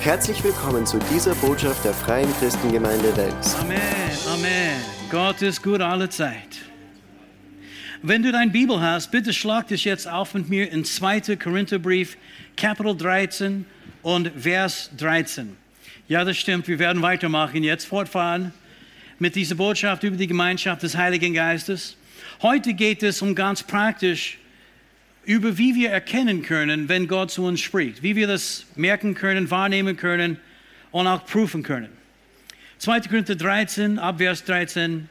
Herzlich willkommen zu dieser Botschaft der Freien Christengemeinde Wels. Amen, Amen. Gott ist gut alle Zeit. Wenn du deine Bibel hast, bitte schlag dich jetzt auf mit mir in 2. Korintherbrief, Kapitel 13 und Vers 13. Ja, das stimmt. Wir werden weitermachen, jetzt fortfahren mit dieser Botschaft über die Gemeinschaft des Heiligen Geistes. Heute geht es um ganz praktisch über wie wir erkennen können, wenn Gott zu uns spricht, wie wir das merken können, wahrnehmen können und auch prüfen können. 2. Korinther 13, Abvers 13.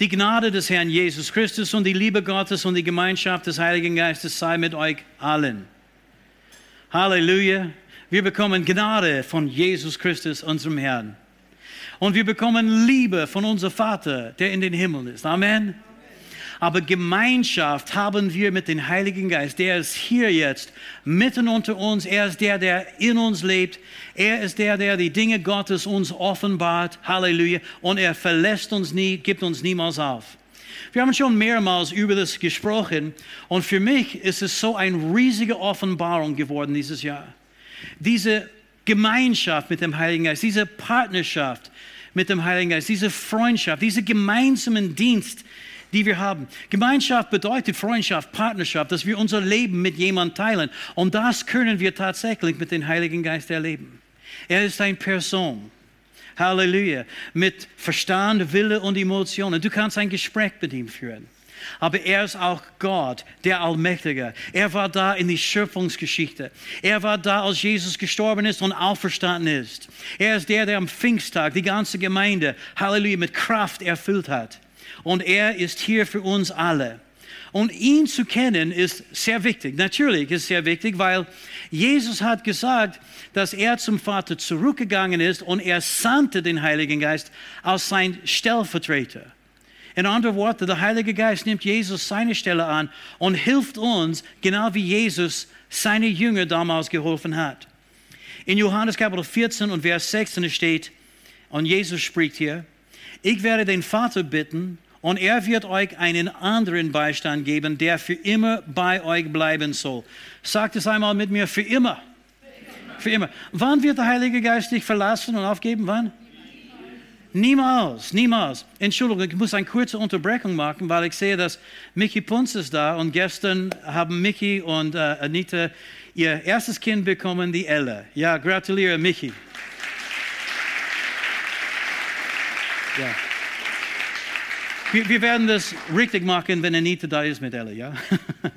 Die Gnade des Herrn Jesus Christus und die Liebe Gottes und die Gemeinschaft des Heiligen Geistes sei mit euch allen. Halleluja. Wir bekommen Gnade von Jesus Christus, unserem Herrn. Und wir bekommen Liebe von unserem Vater, der in den Himmel ist. Amen. Aber Gemeinschaft haben wir mit dem Heiligen Geist. Der ist hier jetzt mitten unter uns. Er ist der, der in uns lebt. Er ist der, der die Dinge Gottes uns offenbart. Halleluja. Und er verlässt uns nie, gibt uns niemals auf. Wir haben schon mehrmals über das gesprochen. Und für mich ist es so eine riesige Offenbarung geworden dieses Jahr. Diese Gemeinschaft mit dem Heiligen Geist, diese Partnerschaft mit dem Heiligen Geist, diese Freundschaft, diese gemeinsamen Dienst, die wir haben. Gemeinschaft bedeutet Freundschaft, Partnerschaft, dass wir unser Leben mit jemandem teilen. Und das können wir tatsächlich mit dem Heiligen Geist erleben. Er ist eine Person. Halleluja. Mit Verstand, Wille und Emotionen. Du kannst ein Gespräch mit ihm führen. Aber er ist auch Gott, der Allmächtige. Er war da in die Schöpfungsgeschichte. Er war da, als Jesus gestorben ist und auferstanden ist. Er ist der, der am Pfingsttag die ganze Gemeinde, Halleluja, mit Kraft erfüllt hat und er ist hier für uns alle. Und ihn zu kennen ist sehr wichtig. Natürlich ist es sehr wichtig, weil Jesus hat gesagt, dass er zum Vater zurückgegangen ist und er sandte den Heiligen Geist als sein Stellvertreter. In anderen Worten, der Heilige Geist nimmt Jesus seine Stelle an und hilft uns, genau wie Jesus seine Jünger damals geholfen hat. In Johannes Kapitel 14 und Vers 16 steht, und Jesus spricht hier, ich werde den Vater bitten und er wird euch einen anderen Beistand geben, der für immer bei euch bleiben soll. Sagt es einmal mit mir, für immer. Für immer. Wann wird der Heilige Geist dich verlassen und aufgeben? Wann? Niemals, niemals. Entschuldigung, ich muss eine kurze Unterbrechung machen, weil ich sehe, dass Mickey Punz ist da und gestern haben Mickey und äh, Anita ihr erstes Kind bekommen, die Ella. Ja, gratuliere Mickey. Ja. Wir, wir, werden das richtig machen, wenn Anita da ist mit Ella, ja?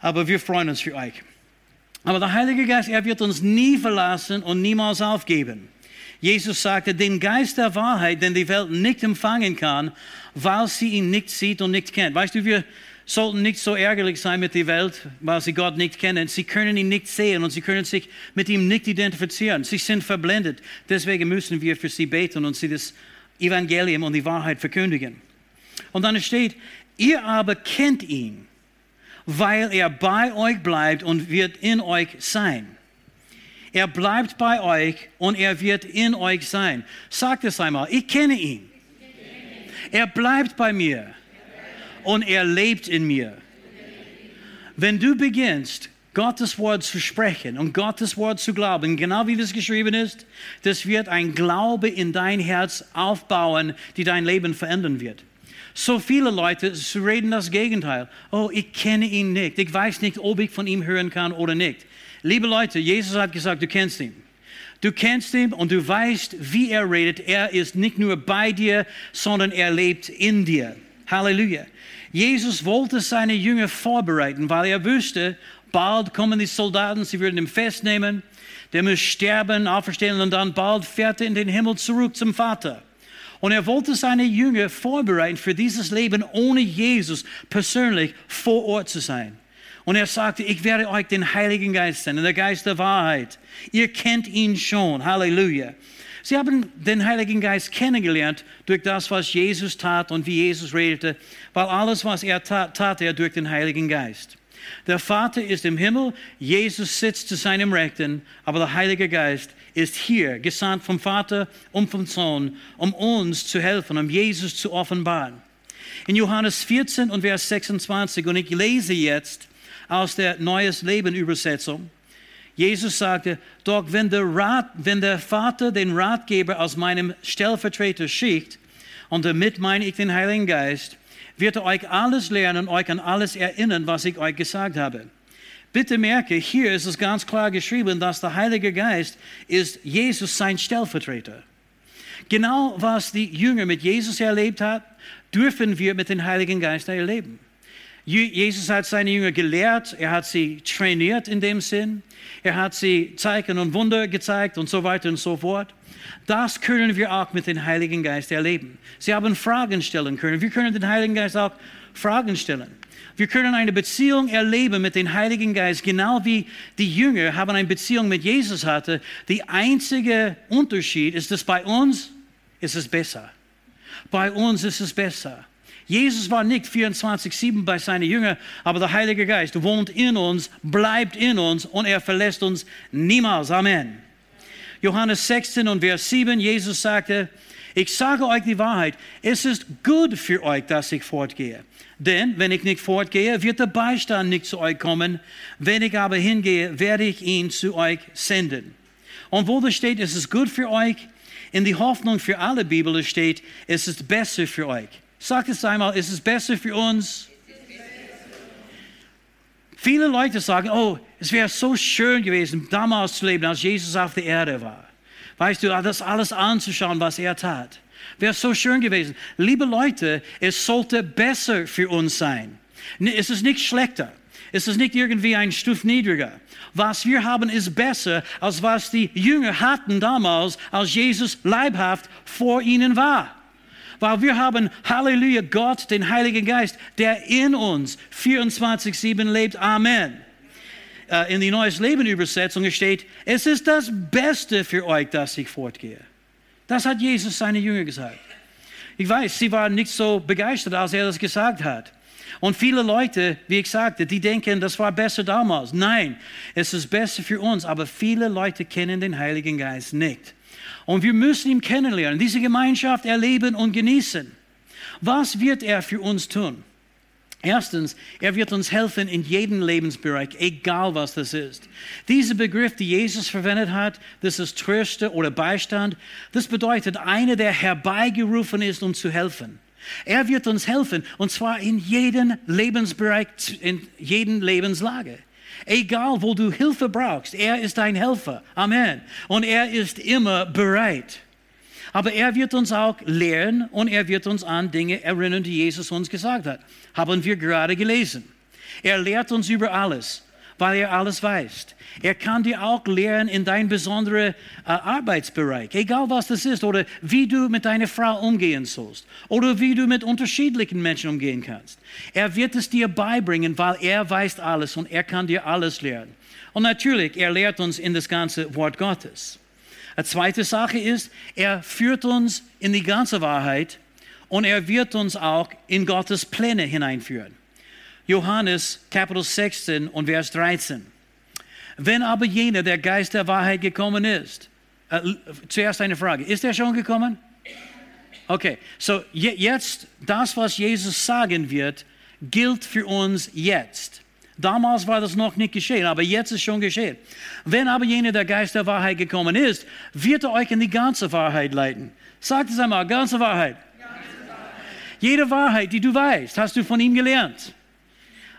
Aber wir freuen uns für euch. Aber der Heilige Geist, er wird uns nie verlassen und niemals aufgeben. Jesus sagte, den Geist der Wahrheit, den die Welt nicht empfangen kann, weil sie ihn nicht sieht und nicht kennt. Weißt du, wir sollten nicht so ärgerlich sein mit der Welt, weil sie Gott nicht kennen. Sie können ihn nicht sehen und sie können sich mit ihm nicht identifizieren. Sie sind verblendet. Deswegen müssen wir für sie beten und sie das Evangelium und die Wahrheit verkündigen. Und dann steht, ihr aber kennt ihn, weil er bei euch bleibt und wird in euch sein. Er bleibt bei euch und er wird in euch sein. Sagt es einmal, ich kenne ihn. Er bleibt bei mir und er lebt in mir. Wenn du beginnst, Gottes Wort zu sprechen und Gottes Wort zu glauben, genau wie das geschrieben ist, das wird ein Glaube in dein Herz aufbauen, die dein Leben verändern wird. So viele Leute reden das Gegenteil. Oh, ich kenne ihn nicht. Ich weiß nicht, ob ich von ihm hören kann oder nicht. Liebe Leute, Jesus hat gesagt, du kennst ihn. Du kennst ihn und du weißt, wie er redet. Er ist nicht nur bei dir, sondern er lebt in dir. Halleluja. Jesus wollte seine Jünger vorbereiten, weil er wusste, bald kommen die Soldaten, sie würden ihn festnehmen, der muss sterben, auferstehen und dann bald fährt er in den Himmel zurück zum Vater. Und er wollte seine Jünger vorbereiten für dieses Leben ohne Jesus persönlich vor Ort zu sein. Und er sagte, ich werde euch den Heiligen Geist senden, der Geist der Wahrheit. Ihr kennt ihn schon. Halleluja. Sie haben den Heiligen Geist kennengelernt durch das, was Jesus tat und wie Jesus redete, weil alles, was er tat, tat er durch den Heiligen Geist. Der Vater ist im Himmel, Jesus sitzt zu seinem Rechten, aber der Heilige Geist ist hier, gesandt vom Vater und vom Sohn, um uns zu helfen, um Jesus zu offenbaren. In Johannes 14 und Vers 26, und ich lese jetzt aus der Neues Leben Übersetzung, Jesus sagte, doch wenn der, Rat, wenn der Vater den Ratgeber aus meinem Stellvertreter schickt, und damit meine ich den Heiligen Geist, wird euch alles lernen und euch an alles erinnern, was ich euch gesagt habe. Bitte merke, hier ist es ganz klar geschrieben, dass der Heilige Geist ist Jesus sein Stellvertreter. Genau was die Jünger mit Jesus erlebt haben, dürfen wir mit dem Heiligen Geist erleben. Jesus hat seine Jünger gelehrt, er hat sie trainiert in dem Sinn, er hat sie Zeichen und Wunder gezeigt und so weiter und so fort. Das können wir auch mit dem Heiligen Geist erleben. Sie haben Fragen stellen können. Wir können den Heiligen Geist auch Fragen stellen. Wir können eine Beziehung erleben mit dem Heiligen Geist, genau wie die Jünger haben eine Beziehung mit Jesus hatte. Der einzige Unterschied ist, dass bei uns ist es besser. Bei uns ist es besser. Jesus war nicht 24-7 bei seinen Jüngern, aber der Heilige Geist wohnt in uns, bleibt in uns und er verlässt uns niemals. Amen. Johannes 16 und Vers 7, Jesus sagte, ich sage euch die Wahrheit, es ist gut für euch, dass ich fortgehe. Denn wenn ich nicht fortgehe, wird der Beistand nicht zu euch kommen. Wenn ich aber hingehe, werde ich ihn zu euch senden. Und wo das steht, es ist gut für euch, in die Hoffnung für alle Bibel steht, es ist besser für euch. Sagt es einmal, es ist besser für uns. Viele Leute sagen, oh, es wäre so schön gewesen, damals zu leben, als Jesus auf der Erde war. Weißt du, das alles anzuschauen, was er tat. Wäre so schön gewesen. Liebe Leute, es sollte besser für uns sein. Es ist nicht schlechter. Es ist nicht irgendwie ein Stuf niedriger. Was wir haben, ist besser, als was die Jünger hatten damals, als Jesus leibhaft vor ihnen war. Weil wir haben, Halleluja, Gott, den Heiligen Geist, der in uns 24-7 lebt. Amen. Äh, in die Neues Leben Übersetzung steht, es ist das Beste für euch, dass ich fortgehe. Das hat Jesus seine Jünger gesagt. Ich weiß, sie waren nicht so begeistert, als er das gesagt hat. Und viele Leute, wie ich sagte, die denken, das war besser damals. Nein, es ist besser für uns, aber viele Leute kennen den Heiligen Geist nicht. Und wir müssen ihn kennenlernen, diese Gemeinschaft erleben und genießen. Was wird er für uns tun? Erstens, er wird uns helfen in jedem Lebensbereich, egal was das ist. Dieser Begriff, den Jesus verwendet hat, das ist Tröster oder Beistand, das bedeutet einer, der herbeigerufen ist, um zu helfen. Er wird uns helfen, und zwar in jedem Lebensbereich, in jedem Lebenslage. Egal, wo du Hilfe brauchst, er ist dein Helfer. Amen. Und er ist immer bereit. Aber er wird uns auch lehren und er wird uns an Dinge erinnern, die Jesus uns gesagt hat. Haben wir gerade gelesen. Er lehrt uns über alles weil er alles weiß. Er kann dir auch lehren in deinem besonderen äh, Arbeitsbereich, egal was das ist, oder wie du mit deiner Frau umgehen sollst, oder wie du mit unterschiedlichen Menschen umgehen kannst. Er wird es dir beibringen, weil er weiß alles und er kann dir alles lehren. Und natürlich, er lehrt uns in das ganze Wort Gottes. Eine zweite Sache ist, er führt uns in die ganze Wahrheit und er wird uns auch in Gottes Pläne hineinführen. Johannes Kapitel 16 und Vers 13. Wenn aber jener, der Geist der Wahrheit gekommen ist, äh, zuerst eine Frage, ist er schon gekommen? Okay, so jetzt das, was Jesus sagen wird, gilt für uns jetzt. Damals war das noch nicht geschehen, aber jetzt ist schon geschehen. Wenn aber jener, der Geist der Wahrheit gekommen ist, wird er euch in die ganze Wahrheit leiten. Sagt es einmal, ganze Wahrheit. ganze Wahrheit. Jede Wahrheit, die du weißt, hast du von ihm gelernt.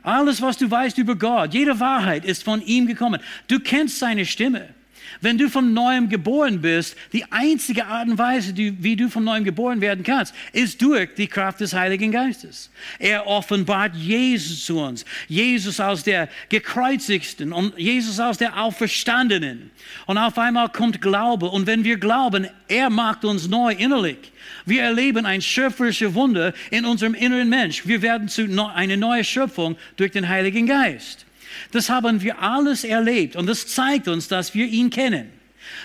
Alles, was du weißt über Gott, jede Wahrheit ist von ihm gekommen. Du kennst seine Stimme. Wenn du von neuem geboren bist, die einzige Art und Weise, wie du von neuem geboren werden kannst, ist durch die Kraft des Heiligen Geistes. Er offenbart Jesus zu uns. Jesus aus der gekreuzigsten und Jesus aus der Auferstandenen. Und auf einmal kommt Glaube. Und wenn wir glauben, er macht uns neu innerlich. Wir erleben ein schöpferisches Wunder in unserem inneren Mensch. Wir werden zu einer neuen Schöpfung durch den Heiligen Geist. Das haben wir alles erlebt und das zeigt uns, dass wir ihn kennen.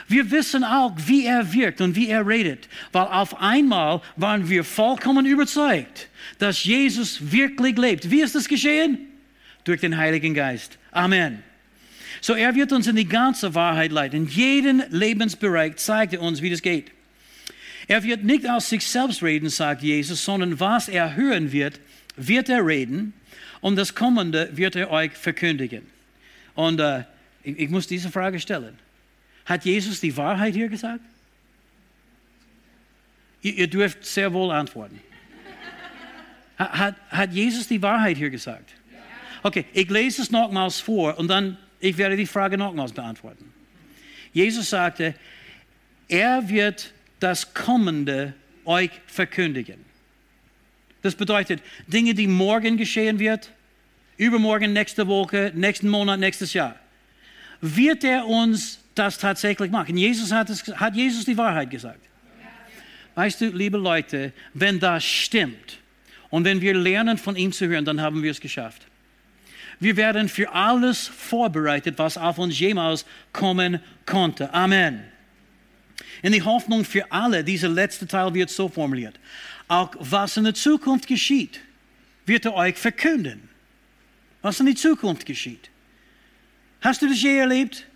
Wir wissen auch, wie er wirkt und wie er redet, weil auf einmal waren wir vollkommen überzeugt, dass Jesus wirklich lebt. Wie ist das geschehen? Durch den Heiligen Geist. Amen. So er wird uns in die ganze Wahrheit leiten. In jeden Lebensbereich zeigt er uns, wie das geht. Er wird nicht aus sich selbst reden, sagt Jesus, sondern was er hören wird, wird er reden und das Kommende wird er euch verkündigen. Und äh, Ich, ich muss diese Frage stellen. Hat Jesus die Wahrheit hier gesagt? Ihr, ihr dürft sehr wohl antworten. Hat, hat Jesus die Wahrheit hier gesagt? Okay, ich lese es nochmals vor und dann ich werde die Frage nochmals beantworten. Jesus sagte, er wird das Kommende euch verkündigen. Das bedeutet, Dinge, die morgen geschehen wird, übermorgen, nächste Woche, nächsten Monat, nächstes Jahr, wird er uns das tatsächlich machen. Jesus hat, es, hat Jesus die Wahrheit gesagt. Weißt du, liebe Leute, wenn das stimmt und wenn wir lernen, von ihm zu hören, dann haben wir es geschafft. Wir werden für alles vorbereitet, was auf uns jemals kommen konnte. Amen. In die Hoffnung für alle, dieser letzte Teil wird so formuliert. Auch was in der Zukunft geschieht, wird er euch verkünden. Was in der Zukunft geschieht. Hast du das je erlebt?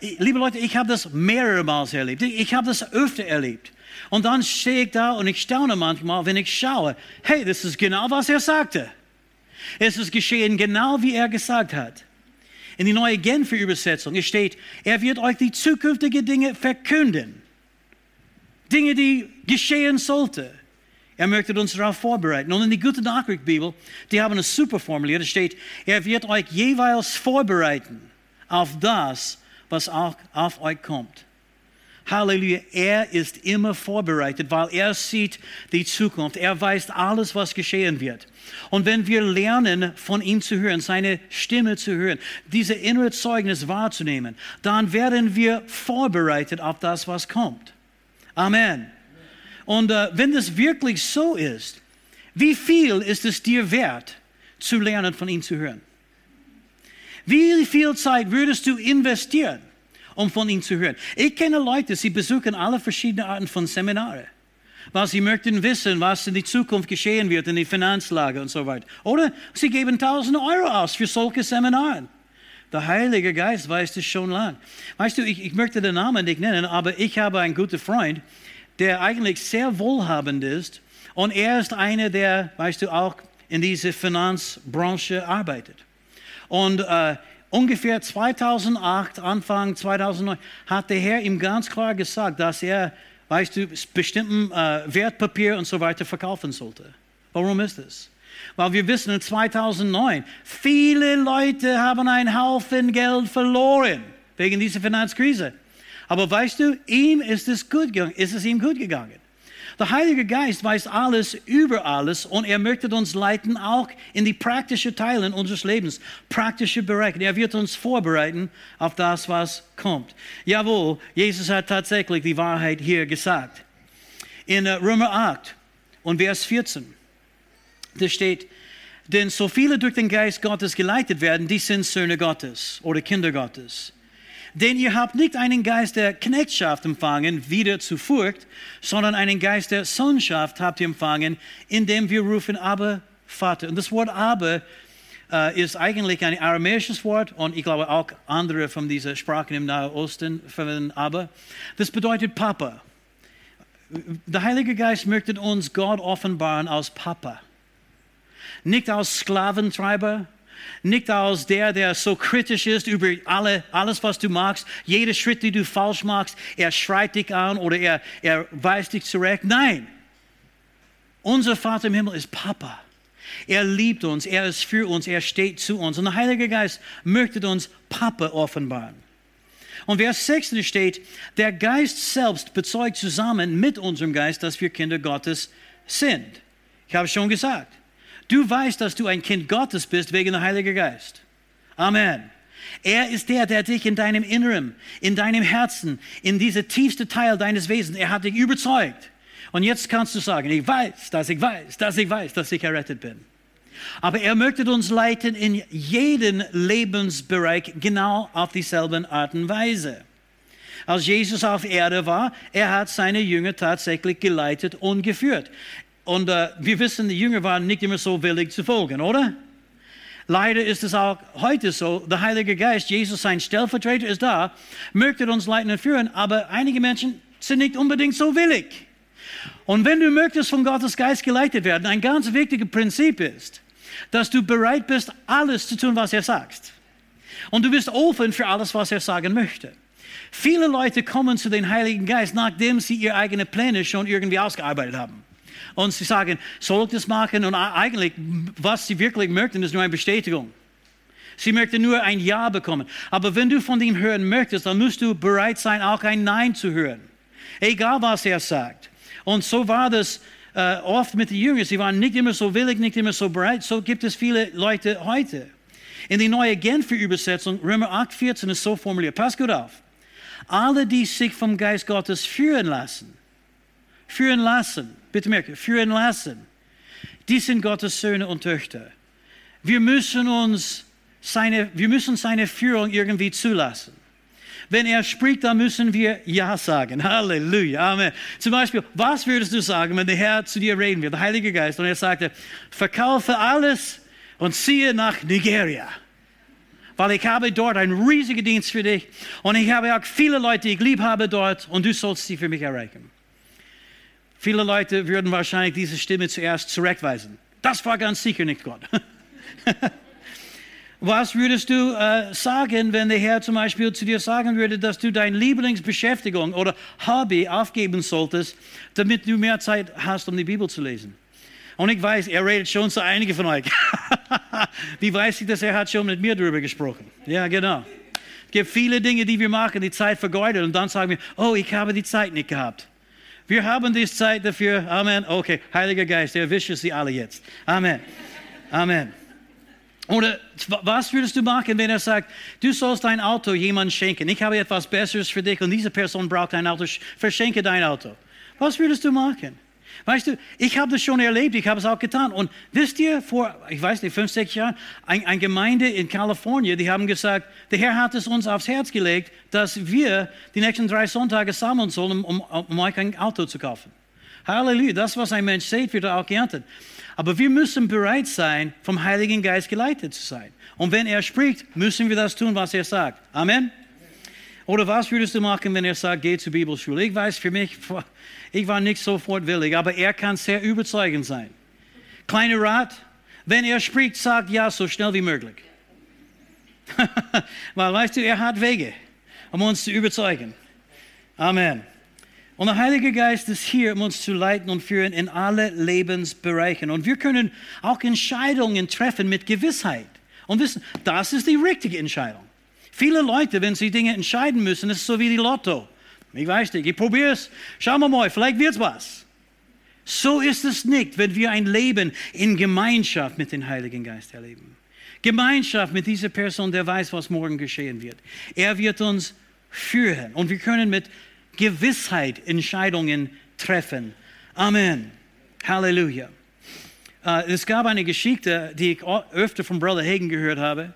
Liebe Leute, ich habe das mehrere Mal erlebt. Ich habe das öfter erlebt. Und dann stehe ich da und ich staune manchmal, wenn ich schaue, hey, das ist genau, was er sagte. Es ist geschehen genau, wie er gesagt hat. In die neue Genfer Übersetzung steht, er wird euch die zukünftigen Dinge verkünden. Dinge, die geschehen sollten. Er möchte uns darauf vorbereiten. Und in die Gute Nachricht Bibel, die haben es super formuliert, es steht, er wird euch jeweils vorbereiten auf das, was auch auf euch kommt. Halleluja, er ist immer vorbereitet, weil er sieht die Zukunft. Er weiß alles, was geschehen wird. Und wenn wir lernen, von ihm zu hören, seine Stimme zu hören, diese innere Zeugnis wahrzunehmen, dann werden wir vorbereitet auf das, was kommt. Amen. Und äh, wenn das wirklich so ist, wie viel ist es dir wert, zu lernen, von ihm zu hören? Wie viel Zeit würdest du investieren? um von ihm zu hören. Ich kenne Leute, sie besuchen alle verschiedenen Arten von Seminare, weil sie möchten wissen, was in die Zukunft geschehen wird, in die Finanzlage und so weiter. Oder sie geben tausende Euro aus für solche Seminare. Der Heilige Geist weiß das schon lang. Weißt du, ich, ich möchte den Namen nicht nennen, aber ich habe einen guten Freund, der eigentlich sehr wohlhabend ist und er ist einer, der, weißt du, auch in dieser Finanzbranche arbeitet. Und äh, ungefähr 2008, Anfang 2009, hat der Herr ihm ganz klar gesagt, dass er, weißt du, bestimmten äh, Wertpapier und so weiter verkaufen sollte. Warum ist das? Weil wir wissen, in 2009, viele Leute haben einen Haufen Geld verloren wegen dieser Finanzkrise. Aber weißt du, ihm ist es gut gegangen, ist es ihm gut gegangen. Der Heilige Geist weiß alles über alles und er möchte uns leiten auch in die praktischen Teile unseres Lebens, praktische Bereiche. Er wird uns vorbereiten auf das, was kommt. Jawohl, Jesus hat tatsächlich die Wahrheit hier gesagt. In äh, Römer 8 und Vers 14, da steht, denn so viele durch den Geist Gottes geleitet werden, die sind Söhne Gottes oder Kinder Gottes. Denn ihr habt nicht einen Geist der Knechtschaft empfangen, wieder zu Furcht, sondern einen Geist der Sohnschaft habt ihr empfangen, indem wir rufen, aber Vater. Und das Wort aber äh, ist eigentlich ein aramäisches Wort und ich glaube auch andere von diesen Sprachen im Nahen Osten verwenden aber. Das bedeutet Papa. Der Heilige Geist möchte uns Gott offenbaren als Papa. Nicht als Sklaventreiber, nicht als der, der so kritisch ist über alle, alles, was du machst. Jeder Schritt, den du falsch machst, er schreit dich an oder er, er weist dich zurecht. Nein, unser Vater im Himmel ist Papa. Er liebt uns, er ist für uns, er steht zu uns. Und der Heilige Geist möchte uns Papa offenbaren. Und Vers 6 steht, der Geist selbst bezeugt zusammen mit unserem Geist, dass wir Kinder Gottes sind. Ich habe schon gesagt, Du weißt, dass du ein Kind Gottes bist wegen der Heilige Geist. Amen. Er ist der, der dich in deinem Inneren, in deinem Herzen, in diese tiefste Teil deines Wesens, er hat dich überzeugt. Und jetzt kannst du sagen, ich weiß, dass ich weiß, dass ich weiß, dass ich errettet bin. Aber er möchte uns leiten in jeden Lebensbereich genau auf dieselben Art und Weise. Als Jesus auf Erde war, er hat seine Jünger tatsächlich geleitet und geführt. Und äh, wir wissen, die Jünger waren nicht immer so willig zu folgen, oder? Leider ist es auch heute so, der Heilige Geist, Jesus, sein Stellvertreter, ist da, möchte uns leiten und führen, aber einige Menschen sind nicht unbedingt so willig. Und wenn du möchtest von Gottes Geist geleitet werden, ein ganz wichtiges Prinzip ist, dass du bereit bist, alles zu tun, was er sagt. Und du bist offen für alles, was er sagen möchte. Viele Leute kommen zu den Heiligen Geist, nachdem sie ihre eigenen Pläne schon irgendwie ausgearbeitet haben. Und sie sagen, soll ich das machen? Und eigentlich, was sie wirklich möchten, ist nur eine Bestätigung. Sie möchten nur ein Ja bekommen. Aber wenn du von ihm hören möchtest, dann musst du bereit sein, auch ein Nein zu hören. Egal, was er sagt. Und so war das äh, oft mit den Jüngern. Sie waren nicht immer so willig, nicht immer so bereit. So gibt es viele Leute heute. In die neue Genfer Übersetzung, Römer 8, 14 ist so formuliert. Pass gut auf. Alle, die sich vom Geist Gottes führen lassen, führen lassen, bitte merke, führen lassen, die sind Gottes Söhne und Töchter. Wir müssen uns seine, wir müssen seine Führung irgendwie zulassen. Wenn er spricht, dann müssen wir Ja sagen. Halleluja. Amen. Zum Beispiel, was würdest du sagen, wenn der Herr zu dir reden wird, der Heilige Geist, und er sagte, verkaufe alles und ziehe nach Nigeria. Weil ich habe dort einen riesigen Dienst für dich und ich habe auch viele Leute, die ich lieb habe dort und du sollst sie für mich erreichen. Viele Leute würden wahrscheinlich diese Stimme zuerst zurückweisen. Das war ganz sicher nicht Gott. Was würdest du äh, sagen, wenn der Herr zum Beispiel zu dir sagen würde, dass du deine Lieblingsbeschäftigung oder Hobby aufgeben solltest, damit du mehr Zeit hast, um die Bibel zu lesen? Und ich weiß, er redet schon zu einigen von euch. Wie weiß ich das? Er hat schon mit mir darüber gesprochen. Ja, genau. Es gibt viele Dinge, die wir machen, die Zeit vergeudet und dann sagen wir, oh, ich habe die Zeit nicht gehabt. Wir haben die Zeit dafür. Amen. Okay, Heiliger Geist, erwische sie alle jetzt. Amen. Amen. Oder was würdest du machen, wenn er sagt, du sollst dein Auto jemandem schenken? Ich habe etwas Besseres für dich und diese Person braucht ein Auto. Verschenke dein Auto. Was würdest du machen? Weißt du, ich habe das schon erlebt, ich habe es auch getan. Und wisst ihr, vor, ich weiß nicht, fünf, sechs Jahren, eine ein Gemeinde in Kalifornien, die haben gesagt, der Herr hat es uns aufs Herz gelegt, dass wir die nächsten drei Sonntage sammeln sollen, um, um euch ein Auto zu kaufen. Halleluja, das, was ein Mensch sieht, wird er auch geerntet. Aber wir müssen bereit sein, vom Heiligen Geist geleitet zu sein. Und wenn er spricht, müssen wir das tun, was er sagt. Amen. Oder was würdest du machen, wenn er sagt, geh zur Bibelschule? Ich weiß für mich, ich war nicht sofort willig, aber er kann sehr überzeugend sein. Kleiner Rat, wenn er spricht, sagt ja so schnell wie möglich. Weil, weißt du, er hat Wege, um uns zu überzeugen. Amen. Und der Heilige Geist ist hier, um uns zu leiten und führen in alle Lebensbereiche. Und wir können auch Entscheidungen treffen mit Gewissheit und wissen, das ist die richtige Entscheidung. Viele Leute, wenn sie Dinge entscheiden müssen, ist es so wie die Lotto. Ich weiß nicht, ich probiere es, schauen wir mal, vielleicht wird es was. So ist es nicht, wenn wir ein Leben in Gemeinschaft mit dem Heiligen Geist erleben. Gemeinschaft mit dieser Person, der weiß, was morgen geschehen wird. Er wird uns führen und wir können mit Gewissheit Entscheidungen treffen. Amen. Halleluja. Uh, es gab eine Geschichte, die ich öfter von Brother Hagen gehört habe,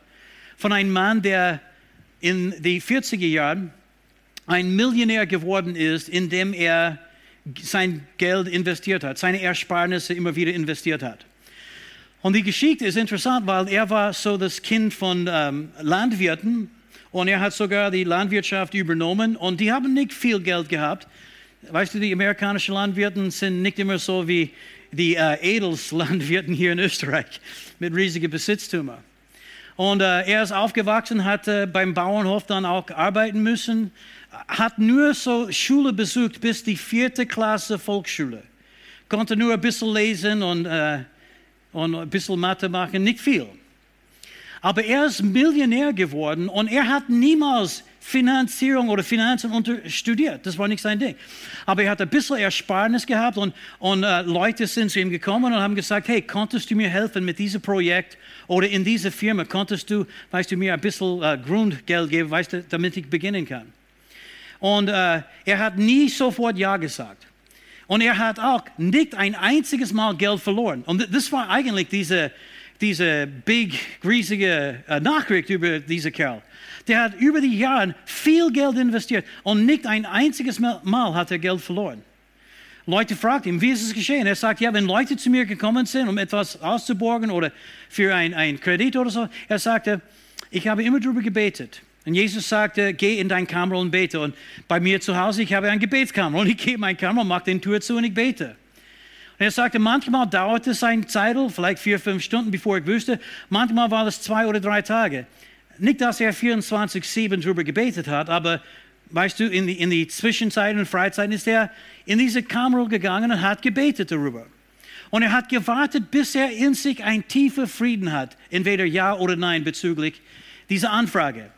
von einem Mann, der in den 40er Jahren ein Millionär geworden ist, indem er sein Geld investiert hat, seine Ersparnisse immer wieder investiert hat. Und die Geschichte ist interessant, weil er war so das Kind von ähm, Landwirten und er hat sogar die Landwirtschaft übernommen und die haben nicht viel Geld gehabt. Weißt du, die amerikanischen Landwirte sind nicht immer so wie die äh, Edelslandwirten hier in Österreich mit riesigen Besitztümern. Und äh, er ist aufgewachsen, hat äh, beim Bauernhof dann auch arbeiten müssen, hat nur so Schule besucht bis die vierte Klasse Volksschule. Konnte nur ein bisschen lesen und, äh, und ein bisschen Mathe machen, nicht viel. Aber er ist Millionär geworden und er hat niemals Finanzierung oder Finanzen studiert. Das war nicht sein Ding. Aber er hat ein bisschen Ersparnis gehabt und, und äh, Leute sind zu ihm gekommen und haben gesagt, hey, konntest du mir helfen mit diesem Projekt oder in dieser Firma? Konntest du, weißt du, mir ein bisschen äh, Grundgeld geben, weißt du, damit ich beginnen kann? Und äh, er hat nie sofort Ja gesagt. Und er hat auch nicht ein einziges Mal Geld verloren. Und das war eigentlich diese diese big, riesige äh, Nachricht über diesen Kerl. Der hat über die Jahre viel Geld investiert und nicht ein einziges Mal hat er Geld verloren. Leute fragten ihn, wie ist es geschehen? Er sagt, ja, wenn Leute zu mir gekommen sind, um etwas auszuborgen oder für ein, Kredit oder so, er sagte, ich habe immer darüber gebetet. Und Jesus sagte, geh in dein Kammer und bete. Und bei mir zu Hause, ich habe ein Gebetskammer und ich gehe in mein Kammer, mache den Tür zu und ich bete. Und er sagte, manchmal dauerte es eine Zeit, vielleicht vier, fünf Stunden, bevor ich wusste. Manchmal war es zwei oder drei Tage. Nicht, dass er 24-7 drüber gebetet hat, aber weißt du, in die, in die Zwischenzeit und Freizeit ist er in diese Kamera gegangen und hat gebetet darüber. Und er hat gewartet, bis er in sich ein tiefer Frieden hat, entweder ja oder nein bezüglich dieser Anfrage.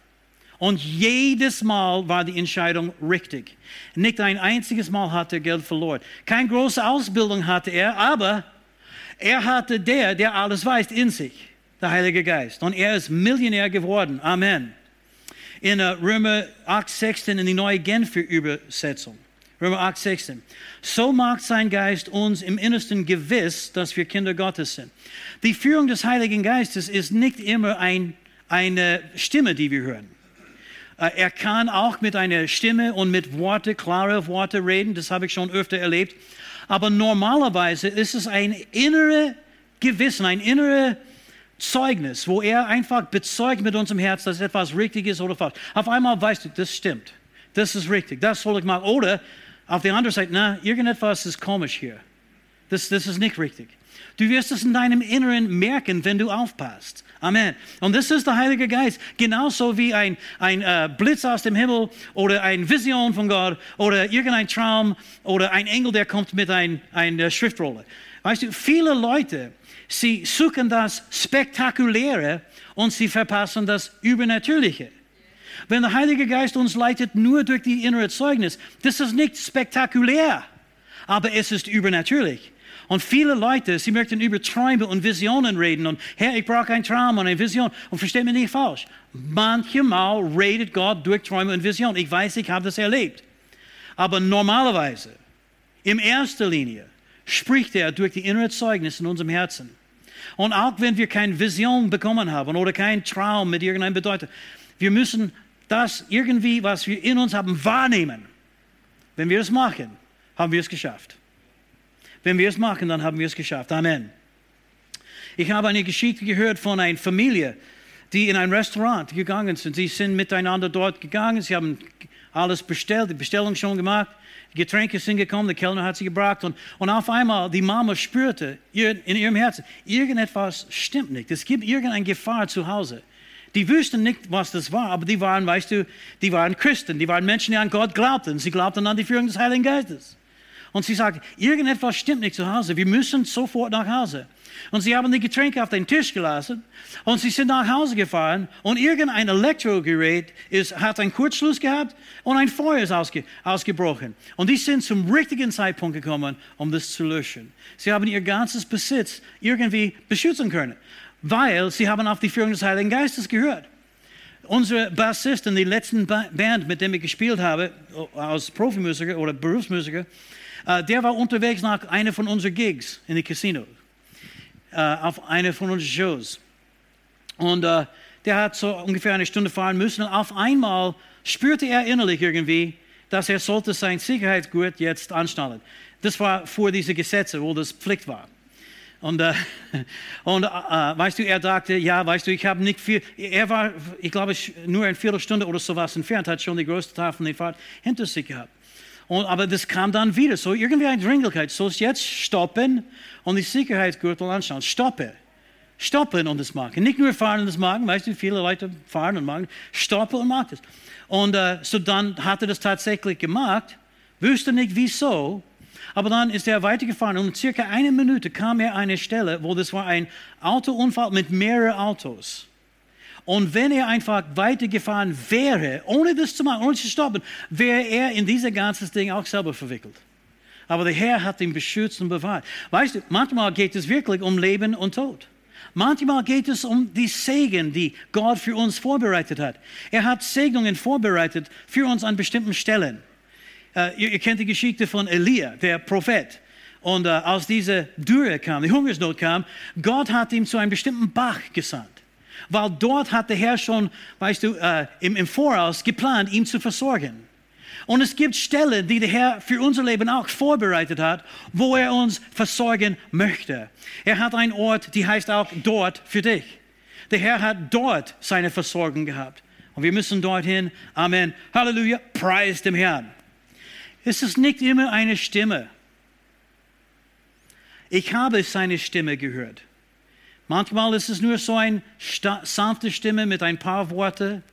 Und jedes Mal war die Entscheidung richtig. Nicht ein einziges Mal hat er Geld verloren. Keine große Ausbildung hatte er, aber er hatte der, der alles weiß, in sich, der Heilige Geist. Und er ist Millionär geworden. Amen. In uh, Römer 8, 16 in die neue Genfer Übersetzung. Römer 8, 16. So macht sein Geist uns im Innersten gewiss, dass wir Kinder Gottes sind. Die Führung des Heiligen Geistes ist nicht immer ein, eine Stimme, die wir hören. Äh, er kann auch mit einer Stimme und mit Worte, klare Worte reden, das habe ich schon öfter erlebt. Aber normalerweise ist es ein inneres Gewissen, ein inneres Zeugnis, wo er einfach bezeugt mit unserem Herz, dass etwas richtig ist oder falsch. Auf einmal weißt du, das stimmt, das ist richtig, das soll ich machen. Oder auf der anderen Seite, na, irgendetwas ist komisch hier. Das, das ist nicht richtig. Du wirst es in deinem Inneren merken, wenn du aufpasst. Amen. Und das ist der Heilige Geist. Genauso wie ein, ein äh, Blitz aus dem Himmel oder eine Vision von Gott oder irgendein Traum oder ein Engel, der kommt mit einer ein, äh, Schriftrolle. Weißt du, viele Leute, sie suchen das Spektakuläre und sie verpassen das Übernatürliche. Wenn der Heilige Geist uns leitet nur durch die innere Zeugnis, das ist nicht spektakulär, aber es ist übernatürlich. Und viele Leute, sie möchten über Träume und Visionen reden. Und Herr, ich brauche einen Traum und eine Vision. Und versteht mich nicht falsch. Manchmal redet Gott durch Träume und Visionen. Ich weiß, ich habe das erlebt. Aber normalerweise, in erster Linie, spricht er durch die innere Zeugnis in unserem Herzen. Und auch wenn wir keine Vision bekommen haben oder keinen Traum mit irgendeiner Bedeutung, wir müssen das irgendwie, was wir in uns haben, wahrnehmen. Wenn wir es machen, haben wir es geschafft. Wenn wir es machen, dann haben wir es geschafft. Amen. Ich habe eine Geschichte gehört von einer Familie, die in ein Restaurant gegangen sind. Sie sind miteinander dort gegangen, sie haben alles bestellt, die Bestellung schon gemacht, Getränke sind gekommen, der Kellner hat sie gebracht und, und auf einmal die Mama spürte in ihrem Herzen, irgendetwas stimmt nicht, es gibt irgendeine Gefahr zu Hause. Die wussten nicht, was das war, aber die waren, weißt du, die waren Christen, die waren Menschen, die an Gott glaubten, sie glaubten an die Führung des Heiligen Geistes. Und sie sagt, irgendetwas stimmt nicht zu Hause. Wir müssen sofort nach Hause. Und sie haben die Getränke auf den Tisch gelassen und sie sind nach Hause gefahren und irgendein Elektrogerät ist, hat einen Kurzschluss gehabt und ein Feuer ist ausge, ausgebrochen. Und die sind zum richtigen Zeitpunkt gekommen, um das zu löschen. Sie haben ihr ganzes Besitz irgendwie beschützen können, weil sie haben auf die Führung des Heiligen Geistes gehört. Unsere Bassist in der letzten Band, mit der ich gespielt habe, als Profimusiker oder Berufsmusiker, Uh, der war unterwegs nach einer von unseren Gigs in den Casino, uh, auf einer von unseren Shows. Und uh, der hat so ungefähr eine Stunde fahren müssen. Und auf einmal spürte er innerlich irgendwie, dass er sollte sein Sicherheitsgurt jetzt anschnallen. Das war vor diese Gesetze, wo das Pflicht war. Und, äh, und äh, weißt du, er dachte, ja, weißt du, ich habe nicht viel. Er war, ich glaube, nur eine Viertelstunde oder sowas entfernt, hat schon die größte Teil von der Fahrt hinter sich gehabt. Und, aber das kam dann wieder. So irgendwie eine Dringlichkeit. So jetzt stoppen und die Sicherheitsgürtel anschauen. Stoppe. Stoppen und das machen. Nicht nur fahren und das machen. Weißt du, viele Leute fahren und machen. Stoppe und machen das. Und äh, so dann hat er das tatsächlich gemacht. Wüsste nicht wieso. Aber dann ist er weitergefahren und circa eine Minute kam er an eine Stelle, wo das war ein Autounfall mit mehreren Autos. Und wenn er einfach weitergefahren wäre, ohne das zu machen, ohne zu stoppen, wäre er in dieses ganze Ding auch selber verwickelt. Aber der Herr hat ihn beschützt und bewahrt. Weißt du, manchmal geht es wirklich um Leben und Tod. Manchmal geht es um die Segen, die Gott für uns vorbereitet hat. Er hat Segnungen vorbereitet für uns an bestimmten Stellen. Uh, ihr, ihr, kennt die Geschichte von Elia, der Prophet. Und uh, als diese Dürre kam, die Hungersnot kam, Gott hat ihn zu einem bestimmten Bach gesandt weil dort hat der Herr schon, weißt du, äh, im, im Voraus geplant, ihn zu versorgen. Und es gibt Stellen, die der Herr für unser Leben auch vorbereitet hat, wo er uns versorgen möchte. Er hat einen Ort, die heißt auch dort für dich. Der Herr hat dort seine Versorgung gehabt. Und wir müssen dorthin. Amen. Halleluja. Preis dem Herrn. Es ist nicht immer eine Stimme. Ich habe seine Stimme gehört. Manchmal ist es nur so eine sanfte Stimme mit ein paar Worten,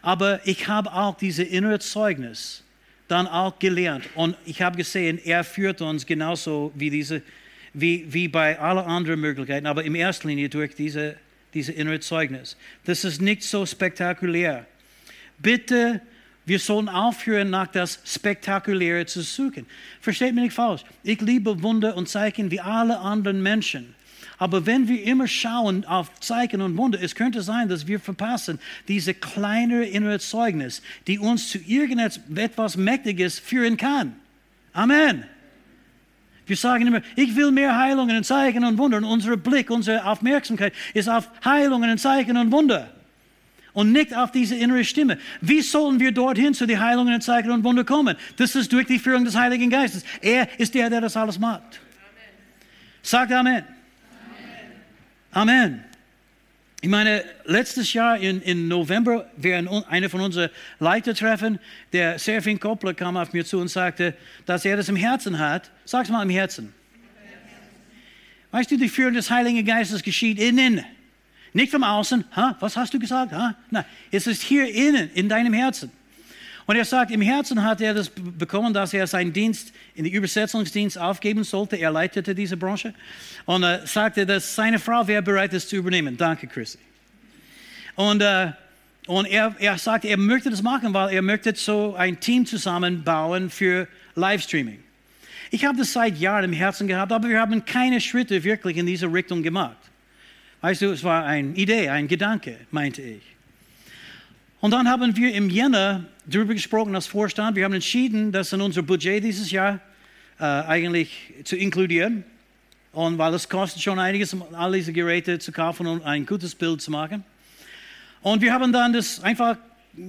aber ich habe auch diese innere Zeugnis dann auch gelernt und ich habe gesehen, er führt uns genauso wie, diese, wie, wie bei allen anderen Möglichkeiten, aber in erster Linie durch diese, diese innere Zeugnis. Das ist nicht so spektakulär. Bitte, wir sollen aufhören, nach das Spektakuläre zu suchen. Versteht mich nicht falsch. Ich liebe Wunder und Zeichen wie alle anderen Menschen. Aber wenn wir immer schauen auf Zeichen und Wunder, es könnte sein, dass wir verpassen diese kleine innere Zeugnis, die uns zu irgendetwas Mächtiges führen kann. Amen. Wir sagen immer, ich will mehr Heilungen und Zeichen und Wunder. Und unser Blick, unsere Aufmerksamkeit ist auf Heilungen und Zeichen und Wunder. Und nicht auf diese innere Stimme. Wie sollen wir dorthin zu den Heilungen und Zeichen und Wunder kommen? Das ist durch die Führung des Heiligen Geistes. Er ist der, der das alles macht. Amen. Sagt Amen. Amen. Ich meine, letztes Jahr in, in November während einer von unseren Leitertreffen, der Serafin Koppler kam auf mir zu und sagte, dass er das im Herzen hat. Sag's mal im Herzen. Weißt du, die Führung des Heiligen Geistes geschieht innen. Nicht vom Außen. Ha, was hast du gesagt? Ha? Nein, es ist hier innen, in deinem Herzen. Und er sagt, im Herzen hat er das bekommen, dass er seinen Dienst in den Übersetzungsdienst aufgeben sollte. Er leitete diese Branche und äh, sagte, dass seine Frau wäre bereit, das zu übernehmen. Danke, Chrissy. Und, äh, und er, er sagte, er möchte das machen, weil er möchte so ein Team zusammenbauen für Livestreaming. Ich habe das seit Jahren im Herzen gehabt, aber wir haben keine Schritte wirklich in diese Richtung gemacht. Weißt du, es war eine Idee, ein Gedanke, meinte ich. Und dann haben wir im Jänner darüber gesprochen als Vorstand. Wir haben entschieden, das in unser Budget dieses Jahr äh, eigentlich zu inkludieren. Und weil es kostet schon einiges, um all diese Geräte zu kaufen und ein gutes Bild zu machen. Und wir haben dann das einfach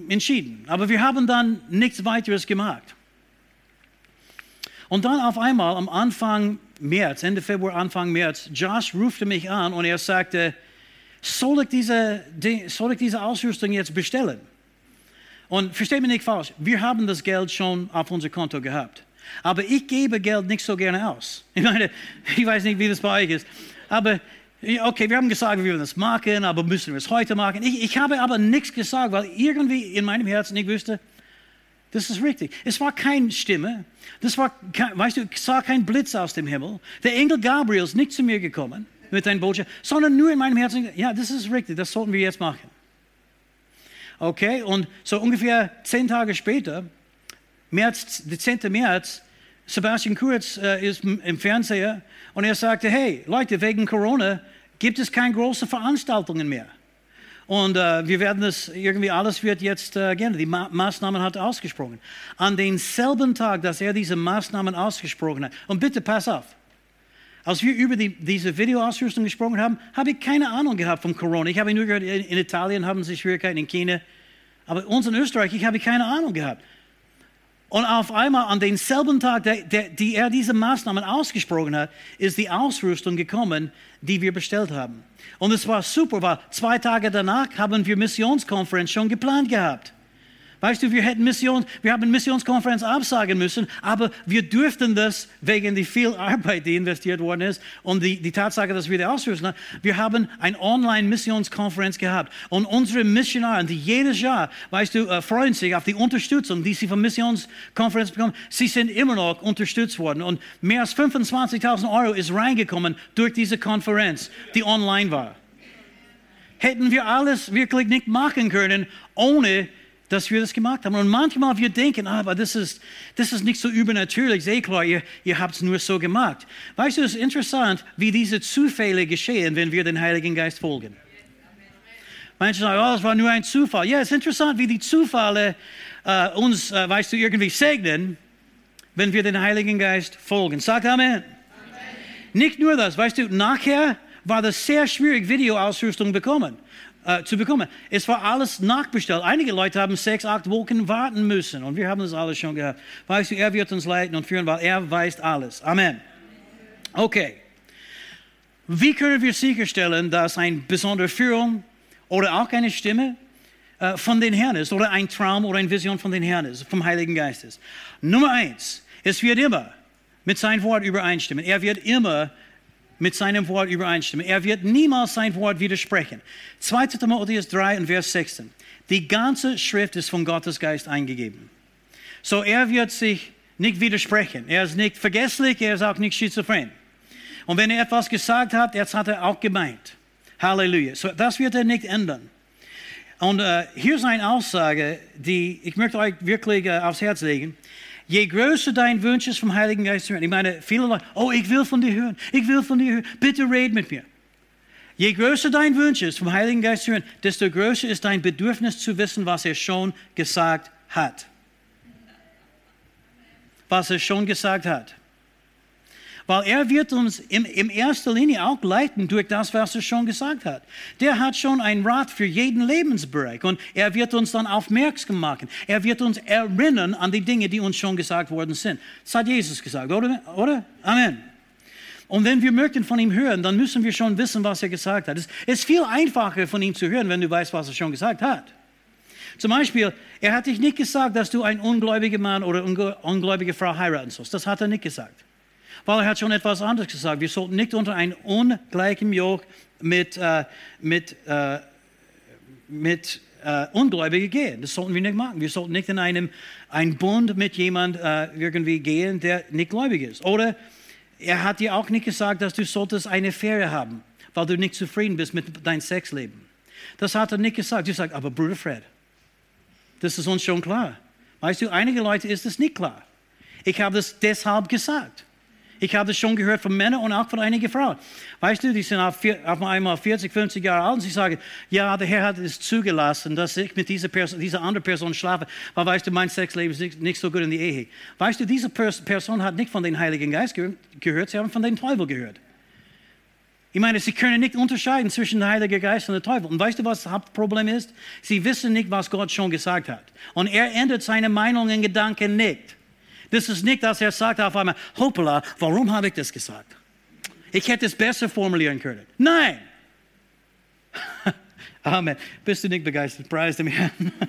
entschieden. Aber wir haben dann nichts weiteres gemacht. Und dann auf einmal am Anfang März, Ende Februar, Anfang März, Josh rufte mich an und er sagte, soll ich diese, soll ich diese Ausrüstung jetzt bestellen? Und versteht mich nicht falsch, wir haben das Geld schon auf unser Konto gehabt. Aber ich gebe Geld nicht so gerne aus. Ich meine, ich weiß nicht, wie das bei euch ist. Aber, okay, wir haben gesagt, wir werden das machen, aber müssen wir es heute machen? Ich, ich habe aber nichts gesagt, weil irgendwie in meinem Herzen ich wüsste, das ist richtig. Es war keine Stimme. Das war, kein, weißt du, sah kein Blitz aus dem Himmel. Der Engel Gabriel ist nicht zu mir gekommen mit einer Botschaft, sondern nur in meinem Herzen, ja, das ist richtig, das sollten wir jetzt machen. Okay, und so ungefähr zehn Tage später, März, 10. März, Sebastian Kurz äh, ist im Fernseher und er sagte, hey Leute, wegen Corona gibt es keine großen Veranstaltungen mehr. Und äh, wir werden das, irgendwie alles wird jetzt äh, gerne. Die Ma Maßnahmen hat er ausgesprochen. An denselben Tag, dass er diese Maßnahmen ausgesprochen hat. Und bitte pass auf. Als wir über die, diese Videoausrüstung gesprochen haben, habe ich keine Ahnung gehabt von Corona. Ich habe nur gehört, in Italien haben sie Schwierigkeiten, in China. Aber uns in Österreich, ich habe keine Ahnung gehabt. Und auf einmal an denselben Tag, der, der, die er diese Maßnahmen ausgesprochen hat, ist die Ausrüstung gekommen, die wir bestellt haben. Und es war super, weil zwei Tage danach haben wir Missionskonferenz schon geplant gehabt. Weißt du, wir hätten Mission, wir haben Missionskonferenz absagen müssen, aber wir dürften das wegen der viel Arbeit, die investiert worden ist und die, die Tatsache, dass wir die Ausrüstung haben. Wir haben eine Online-Missionskonferenz gehabt und unsere Missionare, die jedes Jahr, weißt du, äh, freuen sich auf die Unterstützung, die sie von Missionskonferenz bekommen. Sie sind immer noch unterstützt worden und mehr als 25.000 Euro ist reingekommen durch diese Konferenz, die online war. Hätten wir alles wirklich nicht machen können, ohne dass wir das gemacht haben. Und manchmal wir denken, ah, aber das ist, das ist nicht so übernatürlich. Sehr klar, ihr, ihr habt es nur so gemacht. Weißt du, es ist interessant, wie diese Zufälle geschehen, wenn wir den Heiligen Geist folgen. Manche sagen, oh, es war nur ein Zufall. Ja, es ist interessant, wie die Zufälle äh, uns, äh, weißt du, irgendwie segnen, wenn wir den Heiligen Geist folgen. Sag Amen. Amen. Nicht nur das, weißt du, nachher war das sehr schwierig, Videoausrüstung bekommen äh, zu bekommen. Es war alles nachbestellt. Einige Leute haben sechs, acht Wochen warten müssen und wir haben das alles schon gehabt. Weißt du, er wird uns leiten und führen, weil er weiß alles. Amen. Okay. Wie können wir sicherstellen, dass eine besondere Führung oder auch eine Stimme äh, von den Herrn ist oder ein Traum oder eine Vision von den Herrn ist, vom Heiligen Geist ist? Nummer eins, es wird immer mit seinem Wort übereinstimmen. Er wird immer mit seinem Wort übereinstimmen. Er wird niemals sein Wort widersprechen. 2. Timotheus 3 und Vers 16. Die ganze Schrift ist von Gottes Geist eingegeben. So er wird sich nicht widersprechen. Er ist nicht vergesslich, er ist auch nicht schizophren. Und wenn er etwas gesagt hat, jetzt hat er auch gemeint. Halleluja. So, das wird er nicht ändern. Und äh, hier ist eine Aussage, die ich möchte euch wirklich äh, aufs Herz legen. Je größer dein Wunsch ist vom Heiligen Geist zu hören. Ich meine, viele Leute, oh, ich will von dir hören, ich will von dir hören, bitte red mit mir. Je größer dein Wunsch ist vom Heiligen Geist zu hören, desto größer ist dein Bedürfnis zu wissen, was er schon gesagt hat. Was er schon gesagt hat. Weil er wird uns in, in erster Linie auch leiten durch das, was er schon gesagt hat. Der hat schon einen Rat für jeden Lebensbereich und er wird uns dann aufmerksam machen. Er wird uns erinnern an die Dinge, die uns schon gesagt worden sind. Das hat Jesus gesagt, oder? oder? Amen. Und wenn wir möchten von ihm hören, dann müssen wir schon wissen, was er gesagt hat. Es ist viel einfacher von ihm zu hören, wenn du weißt, was er schon gesagt hat. Zum Beispiel, er hat dich nicht gesagt, dass du einen ungläubigen Mann oder ungläubige Frau heiraten sollst. Das hat er nicht gesagt. Weil er hat schon etwas anderes gesagt. Wir sollten nicht unter einem ungleichen Joch mit, äh, mit, äh, mit äh, Ungläubigen gehen. Das sollten wir nicht machen. Wir sollten nicht in einem einen Bund mit jemandem äh, irgendwie gehen, der nicht gläubig ist. Oder er hat dir auch nicht gesagt, dass du solltest eine Fähre haben, weil du nicht zufrieden bist mit deinem Sexleben. Das hat er nicht gesagt. Du sagst, aber Bruder Fred, das ist uns schon klar. Weißt du, einige Leute ist es nicht klar. Ich habe das deshalb gesagt. Ich habe das schon gehört von Männern und auch von einigen Frauen. Weißt du, die sind auf, auf einmal 40, 50 Jahre alt und sie sagen, ja, der Herr hat es zugelassen, dass ich mit dieser, Person, dieser anderen Person schlafe, weil, weißt du, mein Sexleben ist nicht, nicht so gut in die Ehe. Weißt du, diese Person hat nicht von dem Heiligen Geist gehört, sie haben von dem Teufel gehört. Ich meine, sie können nicht unterscheiden zwischen dem Heiligen Geist und dem Teufel. Und weißt du, was das Hauptproblem ist? Sie wissen nicht, was Gott schon gesagt hat. Und er ändert seine Meinung und Gedanken nicht. Das ist nicht, dass er sagt auf einmal, hoppala, warum habe ich das gesagt? Ich hätte es besser formulieren können. Nein. Amen. Bist du nicht begeistert? Preis dem Herrn.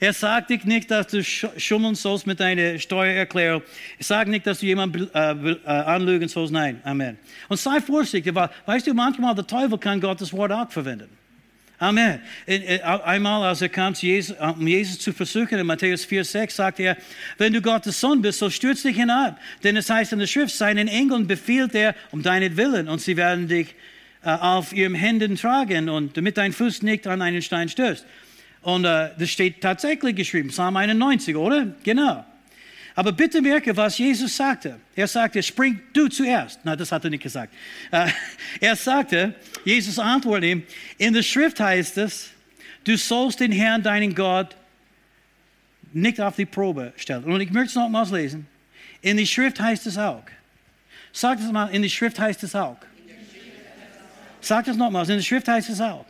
Er sagt dich nicht, dass du schummeln sollst mit deiner Steuererklärung. Er sagt nicht, dass du jemanden äh, äh, anlügen sollst. Nein, Amen. Und sei vorsichtig, weil, weißt du, manchmal der Teufel kann Gottes Wort auch verwenden. Amen. Einmal, als er kam, äh, um Jesus zu versuchen, in Matthäus 4, 6, sagt er, wenn du Gottes Sohn bist, so stürz dich hinab. Denn es heißt in der Schrift, seinen Engeln befiehlt er um deinen Willen und sie werden dich äh, auf ihren Händen tragen und damit dein Fuß nicht an einen Stein stößt. Und äh, das steht tatsächlich geschrieben, Psalm 91, oder? Genau. Aber bitte merke, was Jesus sagte. Er sagte, spring du zuerst. Na, das hat er nicht gesagt. Äh, er sagte, Jesus antwortete ihm, in der Schrift heißt es, du sollst den Herrn, deinen Gott, nicht auf die Probe stellen. Und ich möchte es nochmals lesen. In der Schrift heißt es auch. Sag das mal, in der Schrift heißt es auch. Sag das nochmals, in der Schrift heißt es auch.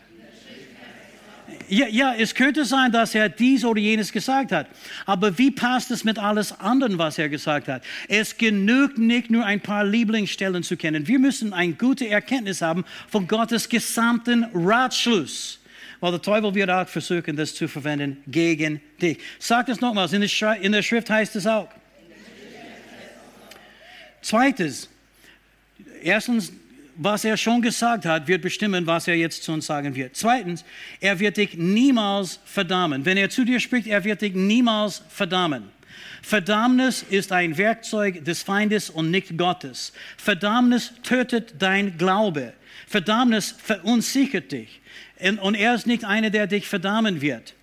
Ja, ja, es könnte sein, dass er dies oder jenes gesagt hat. Aber wie passt es mit alles anderen, was er gesagt hat? Es genügt nicht nur ein paar Lieblingsstellen zu kennen. Wir müssen eine gute Erkenntnis haben von Gottes gesamten Ratschluss. Weil der Teufel wird auch versuchen, das zu verwenden gegen dich. Sag das nochmals, in der, in der Schrift heißt es auch. Zweites, erstens, was er schon gesagt hat, wird bestimmen, was er jetzt zu uns sagen wird. Zweitens, er wird dich niemals verdammen. Wenn er zu dir spricht, er wird dich niemals verdammen. Verdammnis ist ein Werkzeug des Feindes und nicht Gottes. Verdammnis tötet dein Glaube. Verdammnis verunsichert dich. Und er ist nicht einer, der dich verdammen wird.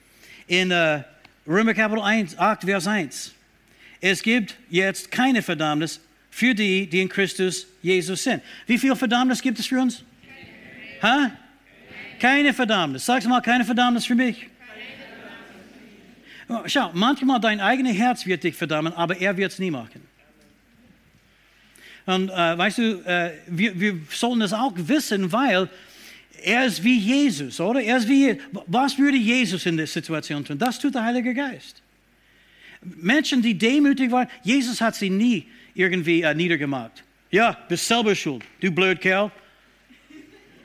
In uh, Römer Kapitel 1, 8, Vers 1. Es gibt jetzt keine Verdammnis für die, die in Christus Jesus sind. Wie viel Verdammnis gibt es für uns? Keine, ha? keine Verdammnis. Sag's mal, keine Verdammnis für mich. Oh, schau, manchmal dein eigenes Herz wird dich verdammen, aber er wird es nie machen. Und äh, weißt du, äh, wir, wir sollen das auch wissen, weil er ist wie Jesus, oder? Er ist wie, was würde Jesus in der Situation tun? Das tut der Heilige Geist. Menschen, die demütig waren, Jesus hat sie nie irgendwie äh, niedergemacht. Ja, bist selber schuld, du blöd Kerl.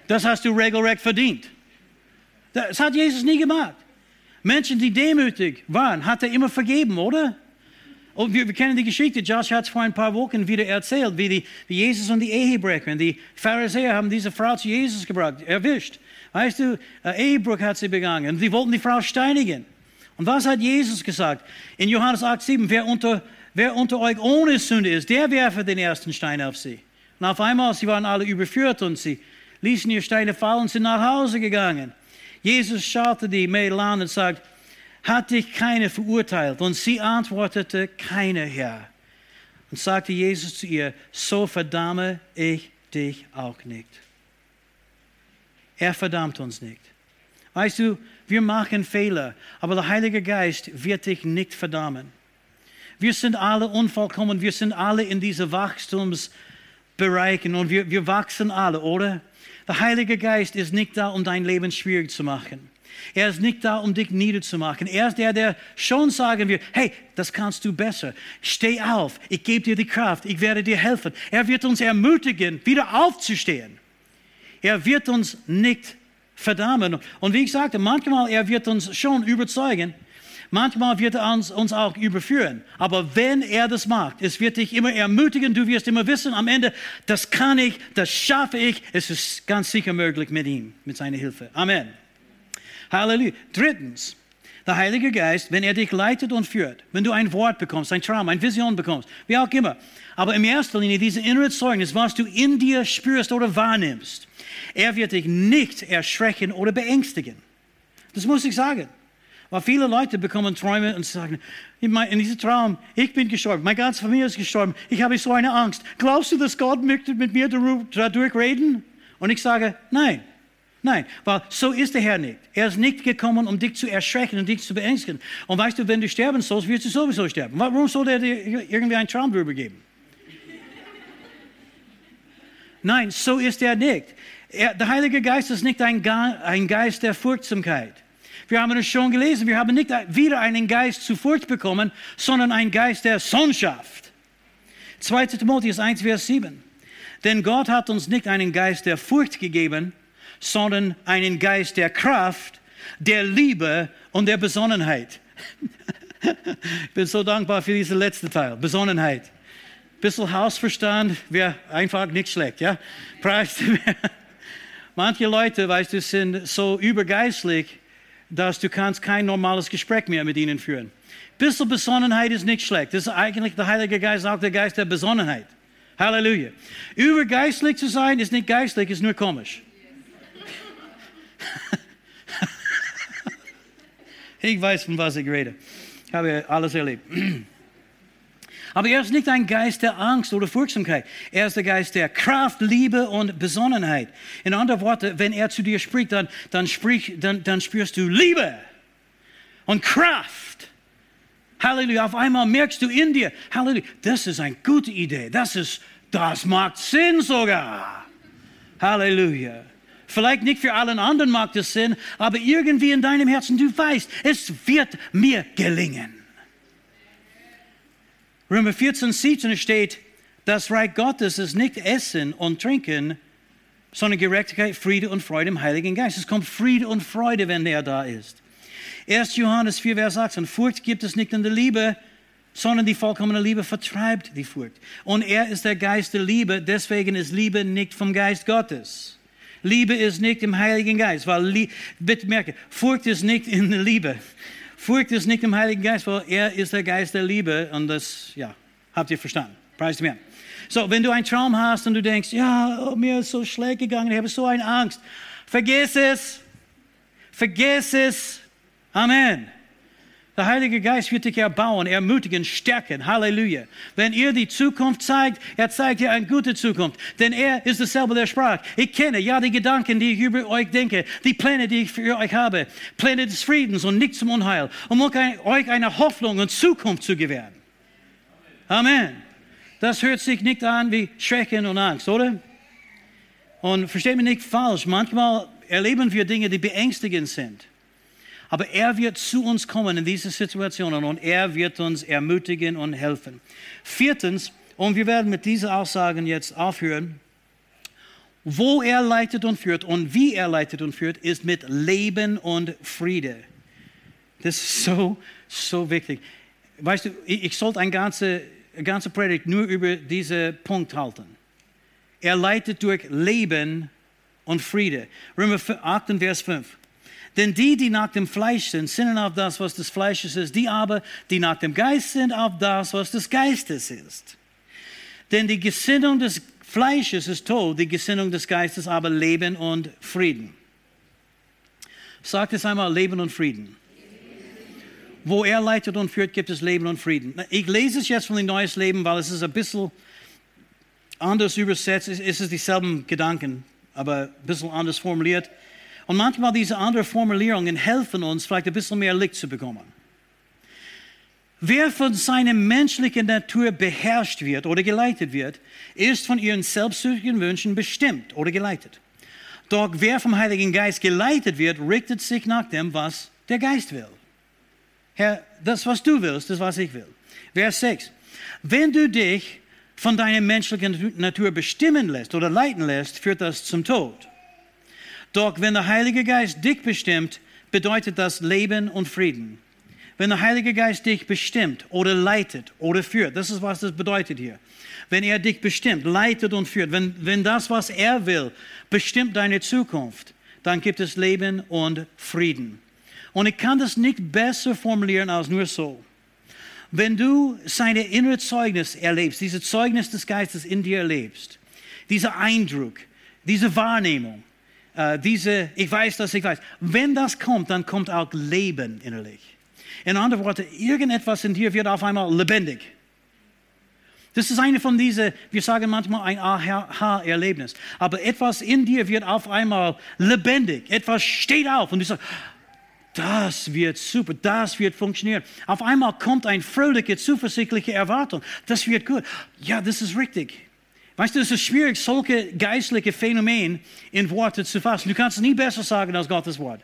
Das hast du regelrecht verdient. Das hat Jesus nie gemacht. Menschen, die demütig waren, hat er immer vergeben, oder? Und wir, wir kennen die Geschichte, Josh hat es vor ein paar Wochen wieder erzählt, wie, die, wie Jesus und die Ehebrecher, die Pharisäer haben diese Frau zu Jesus gebracht, erwischt. Weißt du, äh, Ehebruch hat sie begangen. Sie wollten die Frau steinigen. Und was hat Jesus gesagt? In Johannes 8, 7, wer unter, wer unter euch ohne Sünde ist, der werfe den ersten Stein auf sie. Und auf einmal, sie waren alle überführt und sie ließen ihre Steine fallen und sind nach Hause gegangen. Jesus schaute die Mädel an und sagt, hat dich keiner verurteilt? Und sie antwortete, keiner Herr. Und sagte Jesus zu ihr, so verdamme ich dich auch nicht. Er verdammt uns nicht. Weißt du, wir machen Fehler, aber der Heilige Geist wird dich nicht verdammen. Wir sind alle unvollkommen, wir sind alle in diesen Wachstumsbereichen und wir, wir wachsen alle, oder? Der Heilige Geist ist nicht da, um dein Leben schwierig zu machen. Er ist nicht da, um dich niederzumachen. Er ist der, der schon sagen wird, hey, das kannst du besser. Steh auf, ich gebe dir die Kraft, ich werde dir helfen. Er wird uns ermutigen, wieder aufzustehen. Er wird uns nicht verdammen. Und wie ich sagte, manchmal er wird uns schon überzeugen, manchmal wird er uns, uns auch überführen. Aber wenn er das macht, es wird dich immer ermutigen, du wirst immer wissen, am Ende, das kann ich, das schaffe ich, es ist ganz sicher möglich mit ihm, mit seiner Hilfe. Amen. Halleluja. Drittens, der Heilige Geist, wenn er dich leitet und führt, wenn du ein Wort bekommst, ein Traum, eine Vision bekommst, wie auch immer, aber in erster Linie diese innere Zeugnis, was du in dir spürst oder wahrnimmst, er wird dich nicht erschrecken oder beängstigen. Das muss ich sagen. Weil viele Leute bekommen Träume und sagen, in diesem Traum, ich bin gestorben, meine ganze Familie ist gestorben, ich habe so eine Angst. Glaubst du, dass Gott möchte mit mir dadurch reden? Und ich sage, nein. Nein, weil so ist der Herr nicht. Er ist nicht gekommen, um dich zu erschrecken und dich zu beängstigen. Und weißt du, wenn du sterben sollst, wirst du sowieso sterben. Warum soll er dir irgendwie einen Traum darüber geben? Nein, so ist er nicht. Er, der Heilige Geist ist nicht ein, ein Geist der Furchtsamkeit. Wir haben es schon gelesen, wir haben nicht wieder einen Geist zu Furcht bekommen, sondern einen Geist der Sohnschaft. 2. Timotheus 1, Vers 7. Denn Gott hat uns nicht einen Geist der Furcht gegeben, sondern einen Geist der Kraft, der Liebe und der Besonnenheit. ich bin so dankbar für diesen letzten Teil, Besonnenheit. Bisschen Hausverstand wäre einfach nicht schlecht, ja? Preis. Manche Leute, weißt du, sind so übergeistlich, dass du kannst kein normales Gespräch mehr mit ihnen führen. Bisschen Besonnenheit ist nicht schlecht. Das ist eigentlich der Heilige Geist, auch der Geist der Besonnenheit. Halleluja. Übergeistlich zu sein ist nicht geistlich, ist nur komisch. ich weiß, von was ich rede. Ich habe alles erlebt. Aber er ist nicht ein Geist der Angst oder Furchtsamkeit. Er ist der Geist der Kraft, Liebe und Besonnenheit. In anderen Worten, wenn er zu dir spricht, dann, dann, sprich, dann, dann spürst du Liebe und Kraft. Halleluja. Auf einmal merkst du in dir, Halleluja, das ist eine gute Idee. Das, ist, das macht Sinn sogar. Halleluja. Vielleicht nicht für allen anderen macht es Sinn, aber irgendwie in deinem Herzen, du weißt, es wird mir gelingen. Römer 14, 17 steht, das Reich Gottes ist nicht Essen und Trinken, sondern Gerechtigkeit, Friede und Freude im Heiligen Geist. Es kommt Friede und Freude, wenn er da ist. 1. Johannes 4, Vers 18. Furcht gibt es nicht in der Liebe, sondern die vollkommene Liebe vertreibt die Furcht. Und er ist der Geist der Liebe, deswegen ist Liebe nicht vom Geist Gottes. Liebe ist nicht im Heiligen Geist, weil, bitte merke, Furcht ist nicht in der Liebe. Furcht ist nicht im Heiligen Geist, weil er ist der Geist der Liebe und das, ja, habt ihr verstanden. Preis Herrn. So, wenn du einen Traum hast und du denkst, ja, oh, mir ist so schlecht gegangen, ich habe so eine Angst, vergiss es. Vergiss es. Amen. Der Heilige Geist wird dich erbauen, ermutigen, stärken. Halleluja. Wenn ihr die Zukunft zeigt, er zeigt dir eine gute Zukunft. Denn er ist dasselbe, der sprach. Ich kenne ja die Gedanken, die ich über euch denke, die Pläne, die ich für euch habe. Pläne des Friedens und nicht zum Unheil, um euch eine Hoffnung und Zukunft zu gewähren. Amen. Das hört sich nicht an wie Schrecken und Angst, oder? Und versteht mich nicht falsch, manchmal erleben wir Dinge, die beängstigend sind. Aber er wird zu uns kommen in diese Situationen und er wird uns ermutigen und helfen. Viertens, und wir werden mit diesen Aussagen jetzt aufhören, wo er leitet und führt und wie er leitet und führt, ist mit Leben und Friede. Das ist so, so wichtig. weißt du, ich, sollte eine ganze, eine ganze Predigt nur über diesen Punkt halten. Er leitet durch Leben und Friede. Römer 8, Vers 5. Denn die, die nach dem Fleisch sind, sinnen auf das, was des Fleisches ist. Die aber, die nach dem Geist sind, auf das, was des Geistes ist. Denn die Gesinnung des Fleisches ist Tod, die Gesinnung des Geistes aber Leben und Frieden. Sagt es einmal, Leben und Frieden. Wo er leitet und führt, gibt es Leben und Frieden. Ich lese es jetzt von dem Neues Leben, weil es ist ein bisschen anders übersetzt. Es ist dieselben Gedanken, aber ein bisschen anders formuliert. Und manchmal diese anderen Formulierungen helfen uns, vielleicht ein bisschen mehr Licht zu bekommen. Wer von seiner menschlichen Natur beherrscht wird oder geleitet wird, ist von ihren selbstsüchtigen Wünschen bestimmt oder geleitet. Doch wer vom Heiligen Geist geleitet wird, richtet sich nach dem, was der Geist will. Herr, das, was du willst, das, was ich will. Vers 6. Wenn du dich von deiner menschlichen Natur bestimmen lässt oder leiten lässt, führt das zum Tod. Doch wenn der Heilige Geist dich bestimmt, bedeutet das Leben und Frieden. Wenn der Heilige Geist dich bestimmt oder leitet oder führt, das ist, was das bedeutet hier. Wenn er dich bestimmt, leitet und führt, wenn, wenn das, was er will, bestimmt deine Zukunft, dann gibt es Leben und Frieden. Und ich kann das nicht besser formulieren als nur so. Wenn du seine innere Zeugnis erlebst, dieses Zeugnis des Geistes in dir erlebst, dieser Eindruck, diese Wahrnehmung, äh, diese, ich weiß, dass ich weiß, wenn das kommt, dann kommt auch Leben innerlich. In anderen Worten, irgendetwas in dir wird auf einmal lebendig. Das ist eine von diesen, wir sagen manchmal ein Aha-Erlebnis. Aber etwas in dir wird auf einmal lebendig. Etwas steht auf und du sagst, das wird super, das wird funktionieren. Auf einmal kommt eine fröhliche, zuversichtliche Erwartung. Das wird gut. Ja, das ist richtig. Weißt du, es ist schwierig, solche geistliche Phänomene in Worte zu fassen. Du kannst es nie besser sagen als Gottes Wort.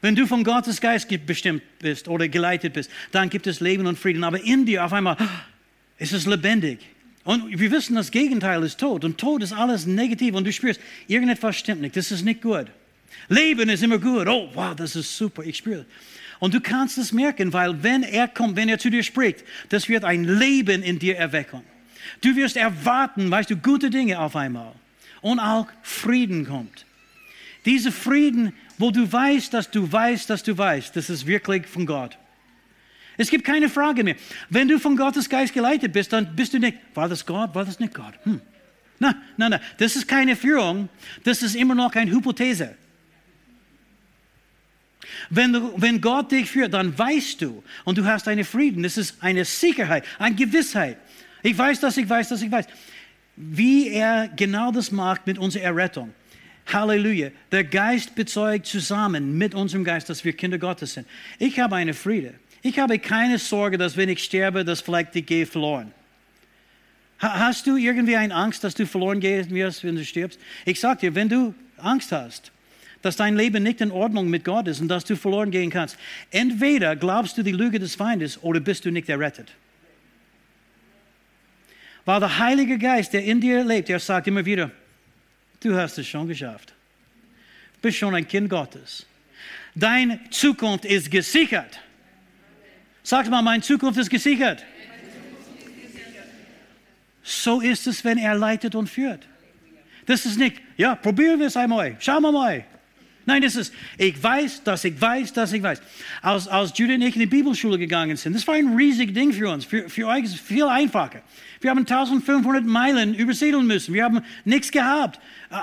Wenn du von Gottes Geist bestimmt bist oder geleitet bist, dann gibt es Leben und Frieden. Aber in dir auf einmal ist es lebendig. Und wir wissen, das Gegenteil ist Tod. Und Tod ist alles negativ. Und du spürst, irgendetwas stimmt nicht. Das ist nicht gut. Leben ist immer gut. Oh, wow, das ist super. Ich spüre. Und du kannst es merken, weil wenn er kommt, wenn er zu dir spricht, das wird ein Leben in dir erwecken. Du wirst erwarten, weißt du, gute Dinge auf einmal. Und auch Frieden kommt. Dieser Frieden wo du weißt, dass du weißt, dass du weißt, das ist wirklich von Gott. Es gibt keine Frage mehr. Wenn du von Gottes Geist geleitet bist, dann bist du nicht, war das Gott, war das nicht Gott? Hm. Nein, nein, nein, das ist keine Führung, das ist immer noch eine Hypothese. Wenn, du, wenn Gott dich führt, dann weißt du und du hast einen Frieden. Das ist eine Sicherheit, eine Gewissheit. Ich weiß, dass ich weiß, dass ich weiß. Wie er genau das macht mit unserer Errettung. Halleluja. Der Geist bezeugt zusammen mit unserem Geist, dass wir Kinder Gottes sind. Ich habe eine Friede. Ich habe keine Sorge, dass wenn ich sterbe, dass vielleicht ich gehe verloren. Hast du irgendwie eine Angst, dass du verloren gehen wirst, wenn du stirbst? Ich sage dir, wenn du Angst hast, dass dein Leben nicht in Ordnung mit Gott ist und dass du verloren gehen kannst, entweder glaubst du die Lüge des Feindes oder bist du nicht errettet. Weil der Heilige Geist, der in dir lebt, der sagt immer wieder, Du hast es schon geschafft. Du bist schon ein Kind Gottes. Deine Zukunft ist gesichert. Sag mal, meine Zukunft ist gesichert. So ist es, wenn er leitet und führt. Das ist nicht, ja, probieren wir es einmal, schauen wir mal. Nein, das ist, ich weiß, dass ich weiß, dass ich weiß. Als, als Judy und ich in die Bibelschule gegangen sind, das war ein riesiges Ding für uns. Für, für euch ist es viel einfacher. Wir haben 1500 Meilen übersiedeln müssen. Wir haben nichts gehabt.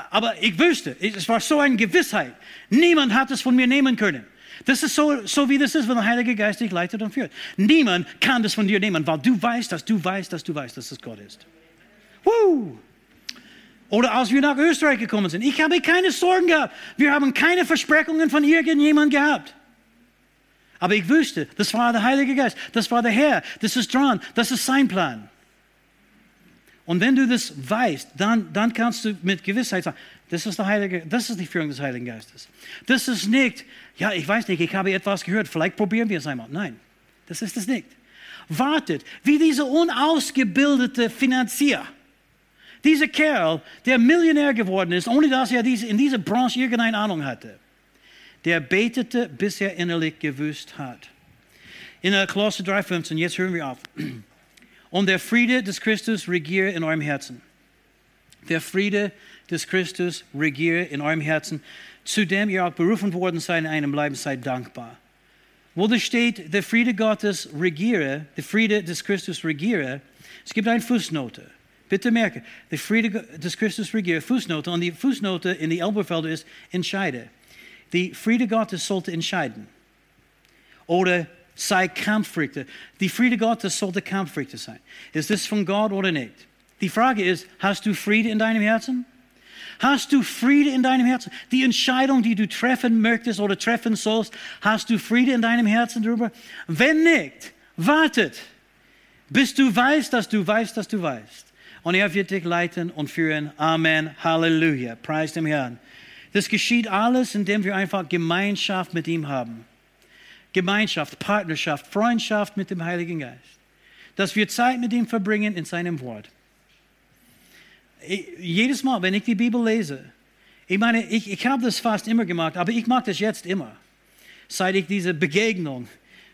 Aber ich wüsste, es war so eine Gewissheit. Niemand hat es von mir nehmen können. Das ist so, so wie das ist, wenn der Heilige Geist dich leitet und führt. Niemand kann das von dir nehmen, weil du weißt, dass du weißt, dass du weißt, dass es Gott ist. Woo! Oder als wir nach Österreich gekommen sind. Ich habe keine Sorgen gehabt. Wir haben keine Versprechungen von irgendjemandem gehabt. Aber ich wüsste, das war der Heilige Geist, das war der Herr, das ist dran, das ist sein Plan. Und wenn du das weißt, dann, dann kannst du mit Gewissheit sagen, das ist, der Heilige, das ist die Führung des Heiligen Geistes. Das ist nicht, ja, ich weiß nicht, ich habe etwas gehört, vielleicht probieren wir es einmal. Nein, das ist es nicht. Wartet, wie dieser unausgebildete Finanzier. Dieser Kerl, der Millionär geworden ist, ohne dass er in dieser Branche irgendeine Ahnung hatte, der betete, bis er innerlich gewusst hat. In der Kolosser 3,15, jetzt hören wir auf. Und der Friede des Christus regiere in eurem Herzen. Der Friede des Christus regiere in eurem Herzen, zu dem ihr auch berufen worden seid in einem Bleiben, seid dankbar. Wo da steht, der Friede Gottes regiere, der Friede des Christus regiere, es gibt eine Fußnote. Bitte merke, der Friede des Christus regiere, Fußnote, und die Fußnote in die Elberfelder ist, entscheide. Die Friede Gottes sollte entscheiden. Oder sei Kampfrichter. Die Friede Gottes sollte Kampfrichter sein. Ist das von Gott oder nicht? Die Frage ist, hast du Friede in deinem Herzen? Hast du Friede in deinem Herzen? Die Entscheidung, die du treffen möchtest oder treffen sollst, hast du Friede in deinem Herzen darüber? Wenn nicht, wartet, bis du weißt, dass du weißt, dass du weißt. Und er wird dich leiten und führen. Amen. Halleluja. Preis dem Herrn. Das geschieht alles, indem wir einfach Gemeinschaft mit ihm haben. Gemeinschaft, Partnerschaft, Freundschaft mit dem Heiligen Geist. Dass wir Zeit mit ihm verbringen in seinem Wort. Ich, jedes Mal, wenn ich die Bibel lese, ich meine, ich, ich habe das fast immer gemacht, aber ich mache das jetzt immer. Seit ich diese Begegnung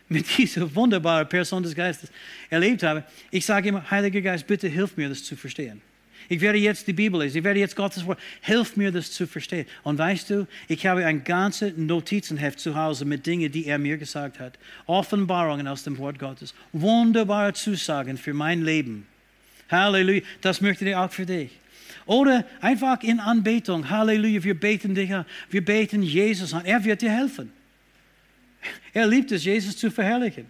mit dieser wunderbaren Person des Geistes erlebt habe, ich sage immer, Heiliger Geist, bitte hilf mir, das zu verstehen. Ich werde jetzt die Bibel lesen, ich werde jetzt Gottes Wort. Hilf mir, das zu verstehen. Und weißt du, ich habe ein ganzes Notizenheft zu Hause mit Dingen, die er mir gesagt hat. Offenbarungen aus dem Wort Gottes. Wunderbare Zusagen für mein Leben. Halleluja. Das möchte ich auch für dich. Oder einfach in Anbetung. Halleluja. Wir beten dich an. Wir beten Jesus an. Er wird dir helfen. Er liebt es, Jesus zu verherrlichen.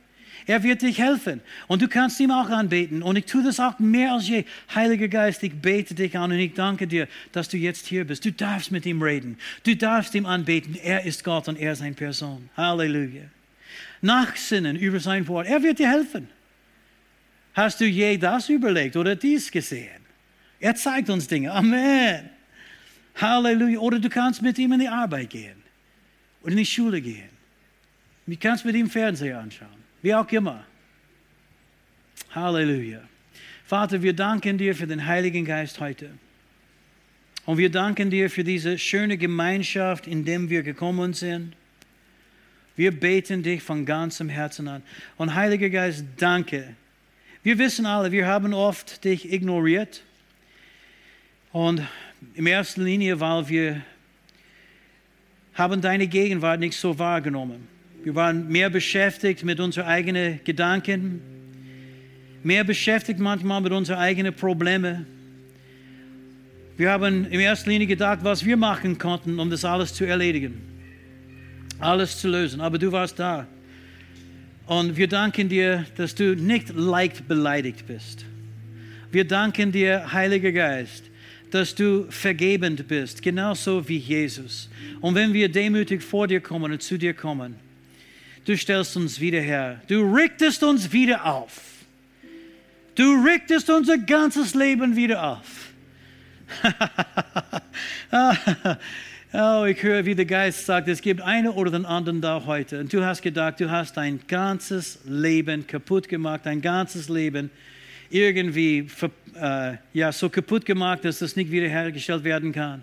Er wird dich helfen. Und du kannst ihm auch anbeten. Und ich tue das auch mehr als je. Heiliger Geist, ich bete dich an und ich danke dir, dass du jetzt hier bist. Du darfst mit ihm reden. Du darfst ihm anbeten. Er ist Gott und er ist eine Person. Halleluja. Nachsinnen über sein Wort. Er wird dir helfen. Hast du je das überlegt oder dies gesehen? Er zeigt uns Dinge. Amen. Halleluja. Oder du kannst mit ihm in die Arbeit gehen oder in die Schule gehen. Du kannst mit ihm Fernseher anschauen. Wie auch immer. Halleluja. Vater, wir danken dir für den Heiligen Geist heute. Und wir danken dir für diese schöne Gemeinschaft, in der wir gekommen sind. Wir beten dich von ganzem Herzen an. Und Heiliger Geist, danke. Wir wissen alle, wir haben oft dich ignoriert. Und in erster Linie, weil wir haben deine Gegenwart nicht so wahrgenommen. Wir waren mehr beschäftigt mit unseren eigenen Gedanken, mehr beschäftigt manchmal mit unseren eigenen Problemen. Wir haben in erster Linie gedacht, was wir machen konnten, um das alles zu erledigen, alles zu lösen. Aber du warst da. Und wir danken dir, dass du nicht leicht beleidigt bist. Wir danken dir, Heiliger Geist, dass du vergebend bist, genauso wie Jesus. Und wenn wir demütig vor dir kommen und zu dir kommen, du stellst uns wieder her. Du richtest uns wieder auf. Du richtest unser ganzes Leben wieder auf. oh, ich höre, wie der Geist sagt, es gibt einen oder den anderen da heute. Und du hast gedacht, du hast dein ganzes Leben kaputt gemacht, dein ganzes Leben irgendwie äh, ja, so kaputt gemacht, dass das nicht wiederhergestellt werden kann.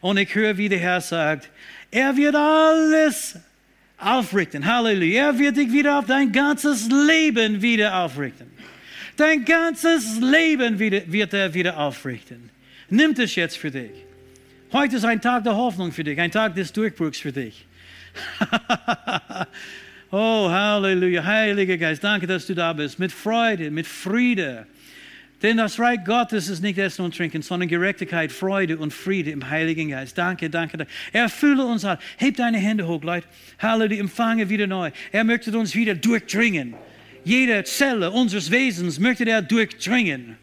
Und ich höre, wie der Herr sagt, er wird alles aufrichten. Halleluja. Er wird dich wieder auf dein ganzes Leben wieder aufrichten. Dein ganzes Leben wieder, wird er wieder aufrichten. Nimm es jetzt für dich. Heute ist ein Tag der Hoffnung für dich, ein Tag des Durchbruchs für dich. oh, Halleluja. Heiliger Geist, danke, dass du da bist. Mit Freude, mit Friede denn das Reich Gottes ist nicht Essen und Trinken, sondern Gerechtigkeit, Freude und Friede im Heiligen Geist. Danke, danke, danke. Erfülle uns all. Hebt deine Hände hoch, Leute. Halleluja, empfange wieder neu. Er möchte uns wieder durchdringen. Jede Zelle unseres Wesens möchte er durchdringen.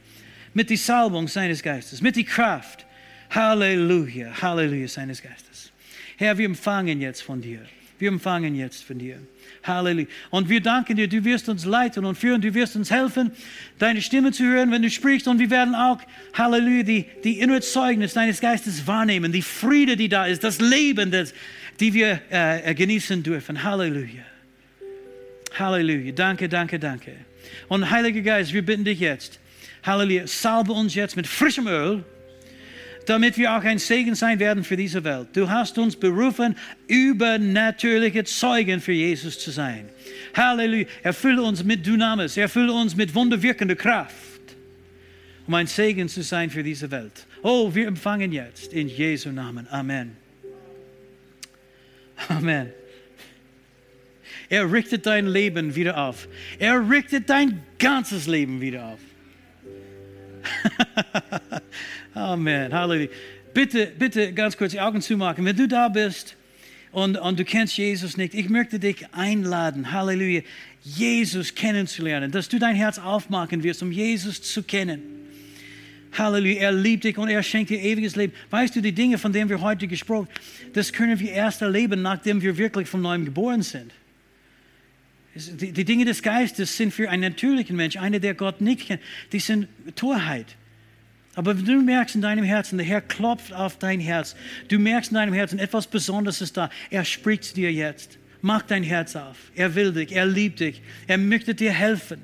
Mit der Salbung seines Geistes, mit der Kraft. Halleluja, Halleluja seines Geistes. Herr, wir empfangen jetzt von dir. Wir empfangen jetzt von dir. Halleluja. Und wir danken dir, du wirst uns leiten und führen, du wirst uns helfen, deine Stimme zu hören, wenn du sprichst. Und wir werden auch, Halleluja, die, die innere Zeugnis deines Geistes wahrnehmen, die Friede, die da ist, das Leben, das, die wir äh, genießen dürfen. Halleluja. Halleluja. Danke, danke, danke. Und Heiliger Geist, wir bitten dich jetzt, Halleluja, salbe uns jetzt mit frischem Öl damit wir auch ein Segen sein werden für diese Welt. Du hast uns berufen, übernatürliche Zeugen für Jesus zu sein. Halleluja. Erfülle uns mit Dynamis, erfülle uns mit wunderwirkender Kraft, um ein Segen zu sein für diese Welt. Oh, wir empfangen jetzt in Jesu Namen. Amen. Amen. Er richtet dein Leben wieder auf. Er richtet dein ganzes Leben wieder auf. Amen. Halleluja. Bitte, bitte ganz kurz die Augen zumachen. Wenn du da bist und, und du kennst Jesus nicht, ich möchte dich einladen, Halleluja, Jesus kennenzulernen, dass du dein Herz aufmachen wirst, um Jesus zu kennen. Halleluja, er liebt dich und er schenkt dir ewiges Leben. Weißt du, die Dinge, von denen wir heute gesprochen haben, das können wir erst erleben, nachdem wir wirklich von neuem geboren sind. Die, die Dinge des Geistes sind für einen natürlichen Mensch, einer, der Gott nicht kennt, die sind Torheit. Aber wenn du merkst in deinem Herzen, der Herr klopft auf dein Herz, du merkst in deinem Herzen, etwas Besonderes ist da, er spricht dir jetzt. Mach dein Herz auf. Er will dich, er liebt dich, er möchte dir helfen.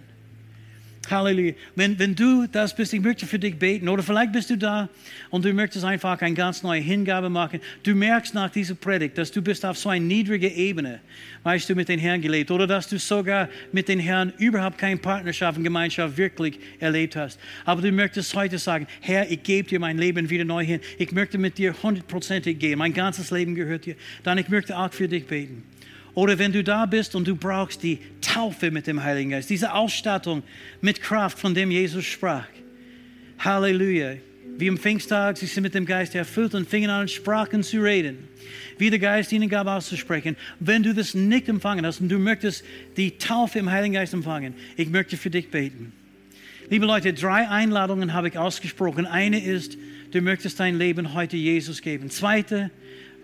Halleluja. Wenn, wenn du das bist, ich möchte für dich beten. Oder vielleicht bist du da und du möchtest einfach eine ganz neue Hingabe machen. Du merkst nach dieser Predigt, dass du bist auf so einer niedrigen Ebene, weißt du, mit den Herrn gelebt. Oder dass du sogar mit den Herrn überhaupt keine Partnerschaft und Gemeinschaft wirklich erlebt hast. Aber du möchtest heute sagen, Herr, ich gebe dir mein Leben wieder neu hin. Ich möchte mit dir hundertprozentig gehen. Mein ganzes Leben gehört dir. Dann ich möchte auch für dich beten. Oder wenn du da bist und du brauchst die Taufe mit dem Heiligen Geist, diese Ausstattung mit Kraft, von dem Jesus sprach. Halleluja. Wie am Pfingsttag, sie sind mit dem Geist erfüllt und fingen an, Sprachen zu reden. Wie der Geist ihnen gab, auszusprechen. Wenn du das nicht empfangen hast und du möchtest die Taufe im Heiligen Geist empfangen, ich möchte für dich beten. Liebe Leute, drei Einladungen habe ich ausgesprochen. Eine ist, du möchtest dein Leben heute Jesus geben. Zweite,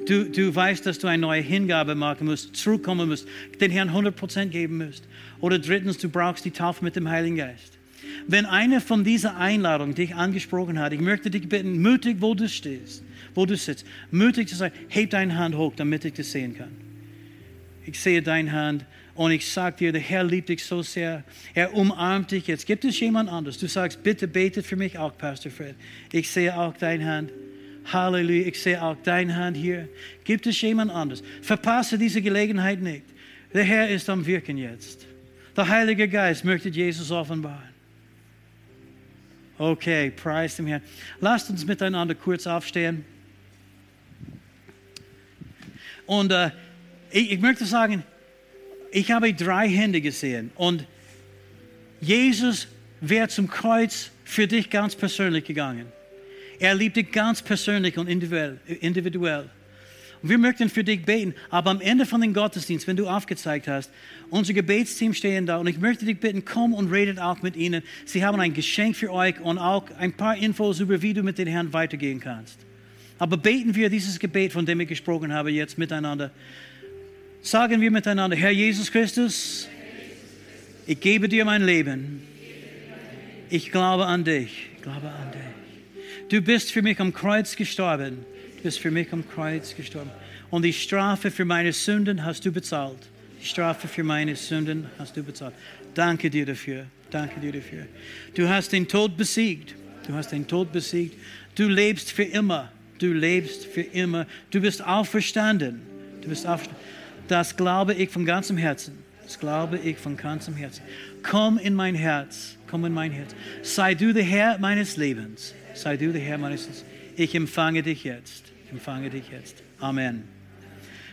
Du, du weißt, dass du eine neue Hingabe machen musst, zurückkommen musst, den Herrn 100% geben musst. Oder drittens, du brauchst die Taufe mit dem Heiligen Geist. Wenn eine von diesen Einladungen dich angesprochen hat, ich möchte dich bitten, mutig, wo du stehst, wo du sitzt, mutig zu sagen, heb deine Hand hoch, damit ich das sehen kann. Ich sehe deine Hand und ich sage dir, der Herr liebt dich so sehr. Er umarmt dich. Jetzt gibt es jemand anderes. Du sagst, bitte betet für mich auch, Pastor Fred. Ich sehe auch deine Hand. Halleluja, ich sehe auch deine Hand hier. Gibt es jemand anderes? Verpasse diese Gelegenheit nicht. Der Herr ist am Wirken jetzt. Der Heilige Geist möchte Jesus offenbaren. Okay, preis dem Herrn. Lasst uns miteinander kurz aufstehen. Und äh, ich, ich möchte sagen, ich habe drei Hände gesehen und Jesus wäre zum Kreuz für dich ganz persönlich gegangen. Er liebt dich ganz persönlich und individuell. Und wir möchten für dich beten, aber am Ende von dem Gottesdienst, wenn du aufgezeigt hast, unser Gebetsteam stehen da und ich möchte dich bitten, komm und redet auch mit ihnen. Sie haben ein Geschenk für euch und auch ein paar Infos über, wie du mit den Herrn weitergehen kannst. Aber beten wir dieses Gebet, von dem ich gesprochen habe, jetzt miteinander. Sagen wir miteinander, Herr Jesus Christus, ich gebe dir mein Leben. Ich glaube an dich. Ich glaube an dich. Du bist für mich am Kreuz gestorben. Du bist für mich am Kreuz gestorben. Und die Strafe für meine Sünden hast du bezahlt. Die Strafe für meine Sünden hast du bezahlt. Danke dir dafür. Danke dir dafür. Du hast den Tod besiegt. Du hast den Tod besiegt. Du lebst für immer. Du lebst für immer. Du bist auferstanden. Du bist auferstanden. Das glaube ich von ganzem Herzen. Das glaube ich von ganzem Herzen. Komm in mein Herz. Komm in mein Herz. Sei du der Herr meines Lebens. Sei du der Herr meines Lebens. Ich empfange dich jetzt. Empfange dich jetzt. Amen.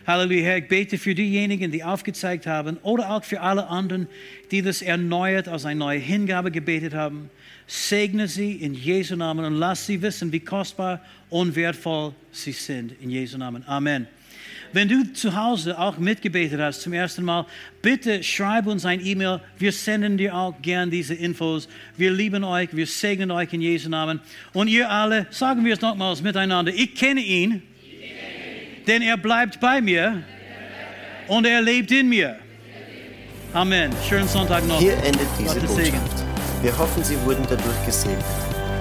Halleluja, Herr, ich bete für diejenigen, die aufgezeigt haben oder auch für alle anderen, die das erneuert als eine neue Hingabe gebetet haben. Segne sie in Jesu Namen und lass sie wissen, wie kostbar und wertvoll sie sind. In Jesu Namen. Amen. Wenn du zu Hause auch mitgebetet hast zum ersten Mal, bitte schreib uns ein E-Mail. Wir senden dir auch gern diese Infos. Wir lieben euch, wir segnen euch in Jesu Namen. Und ihr alle, sagen wir es nochmals miteinander. Ich kenne ihn, denn er bleibt bei mir und er lebt in mir. Amen. Schönen Sonntag noch. Hier endet diese Botschaft. Wir hoffen, Sie wurden dadurch gesegnet.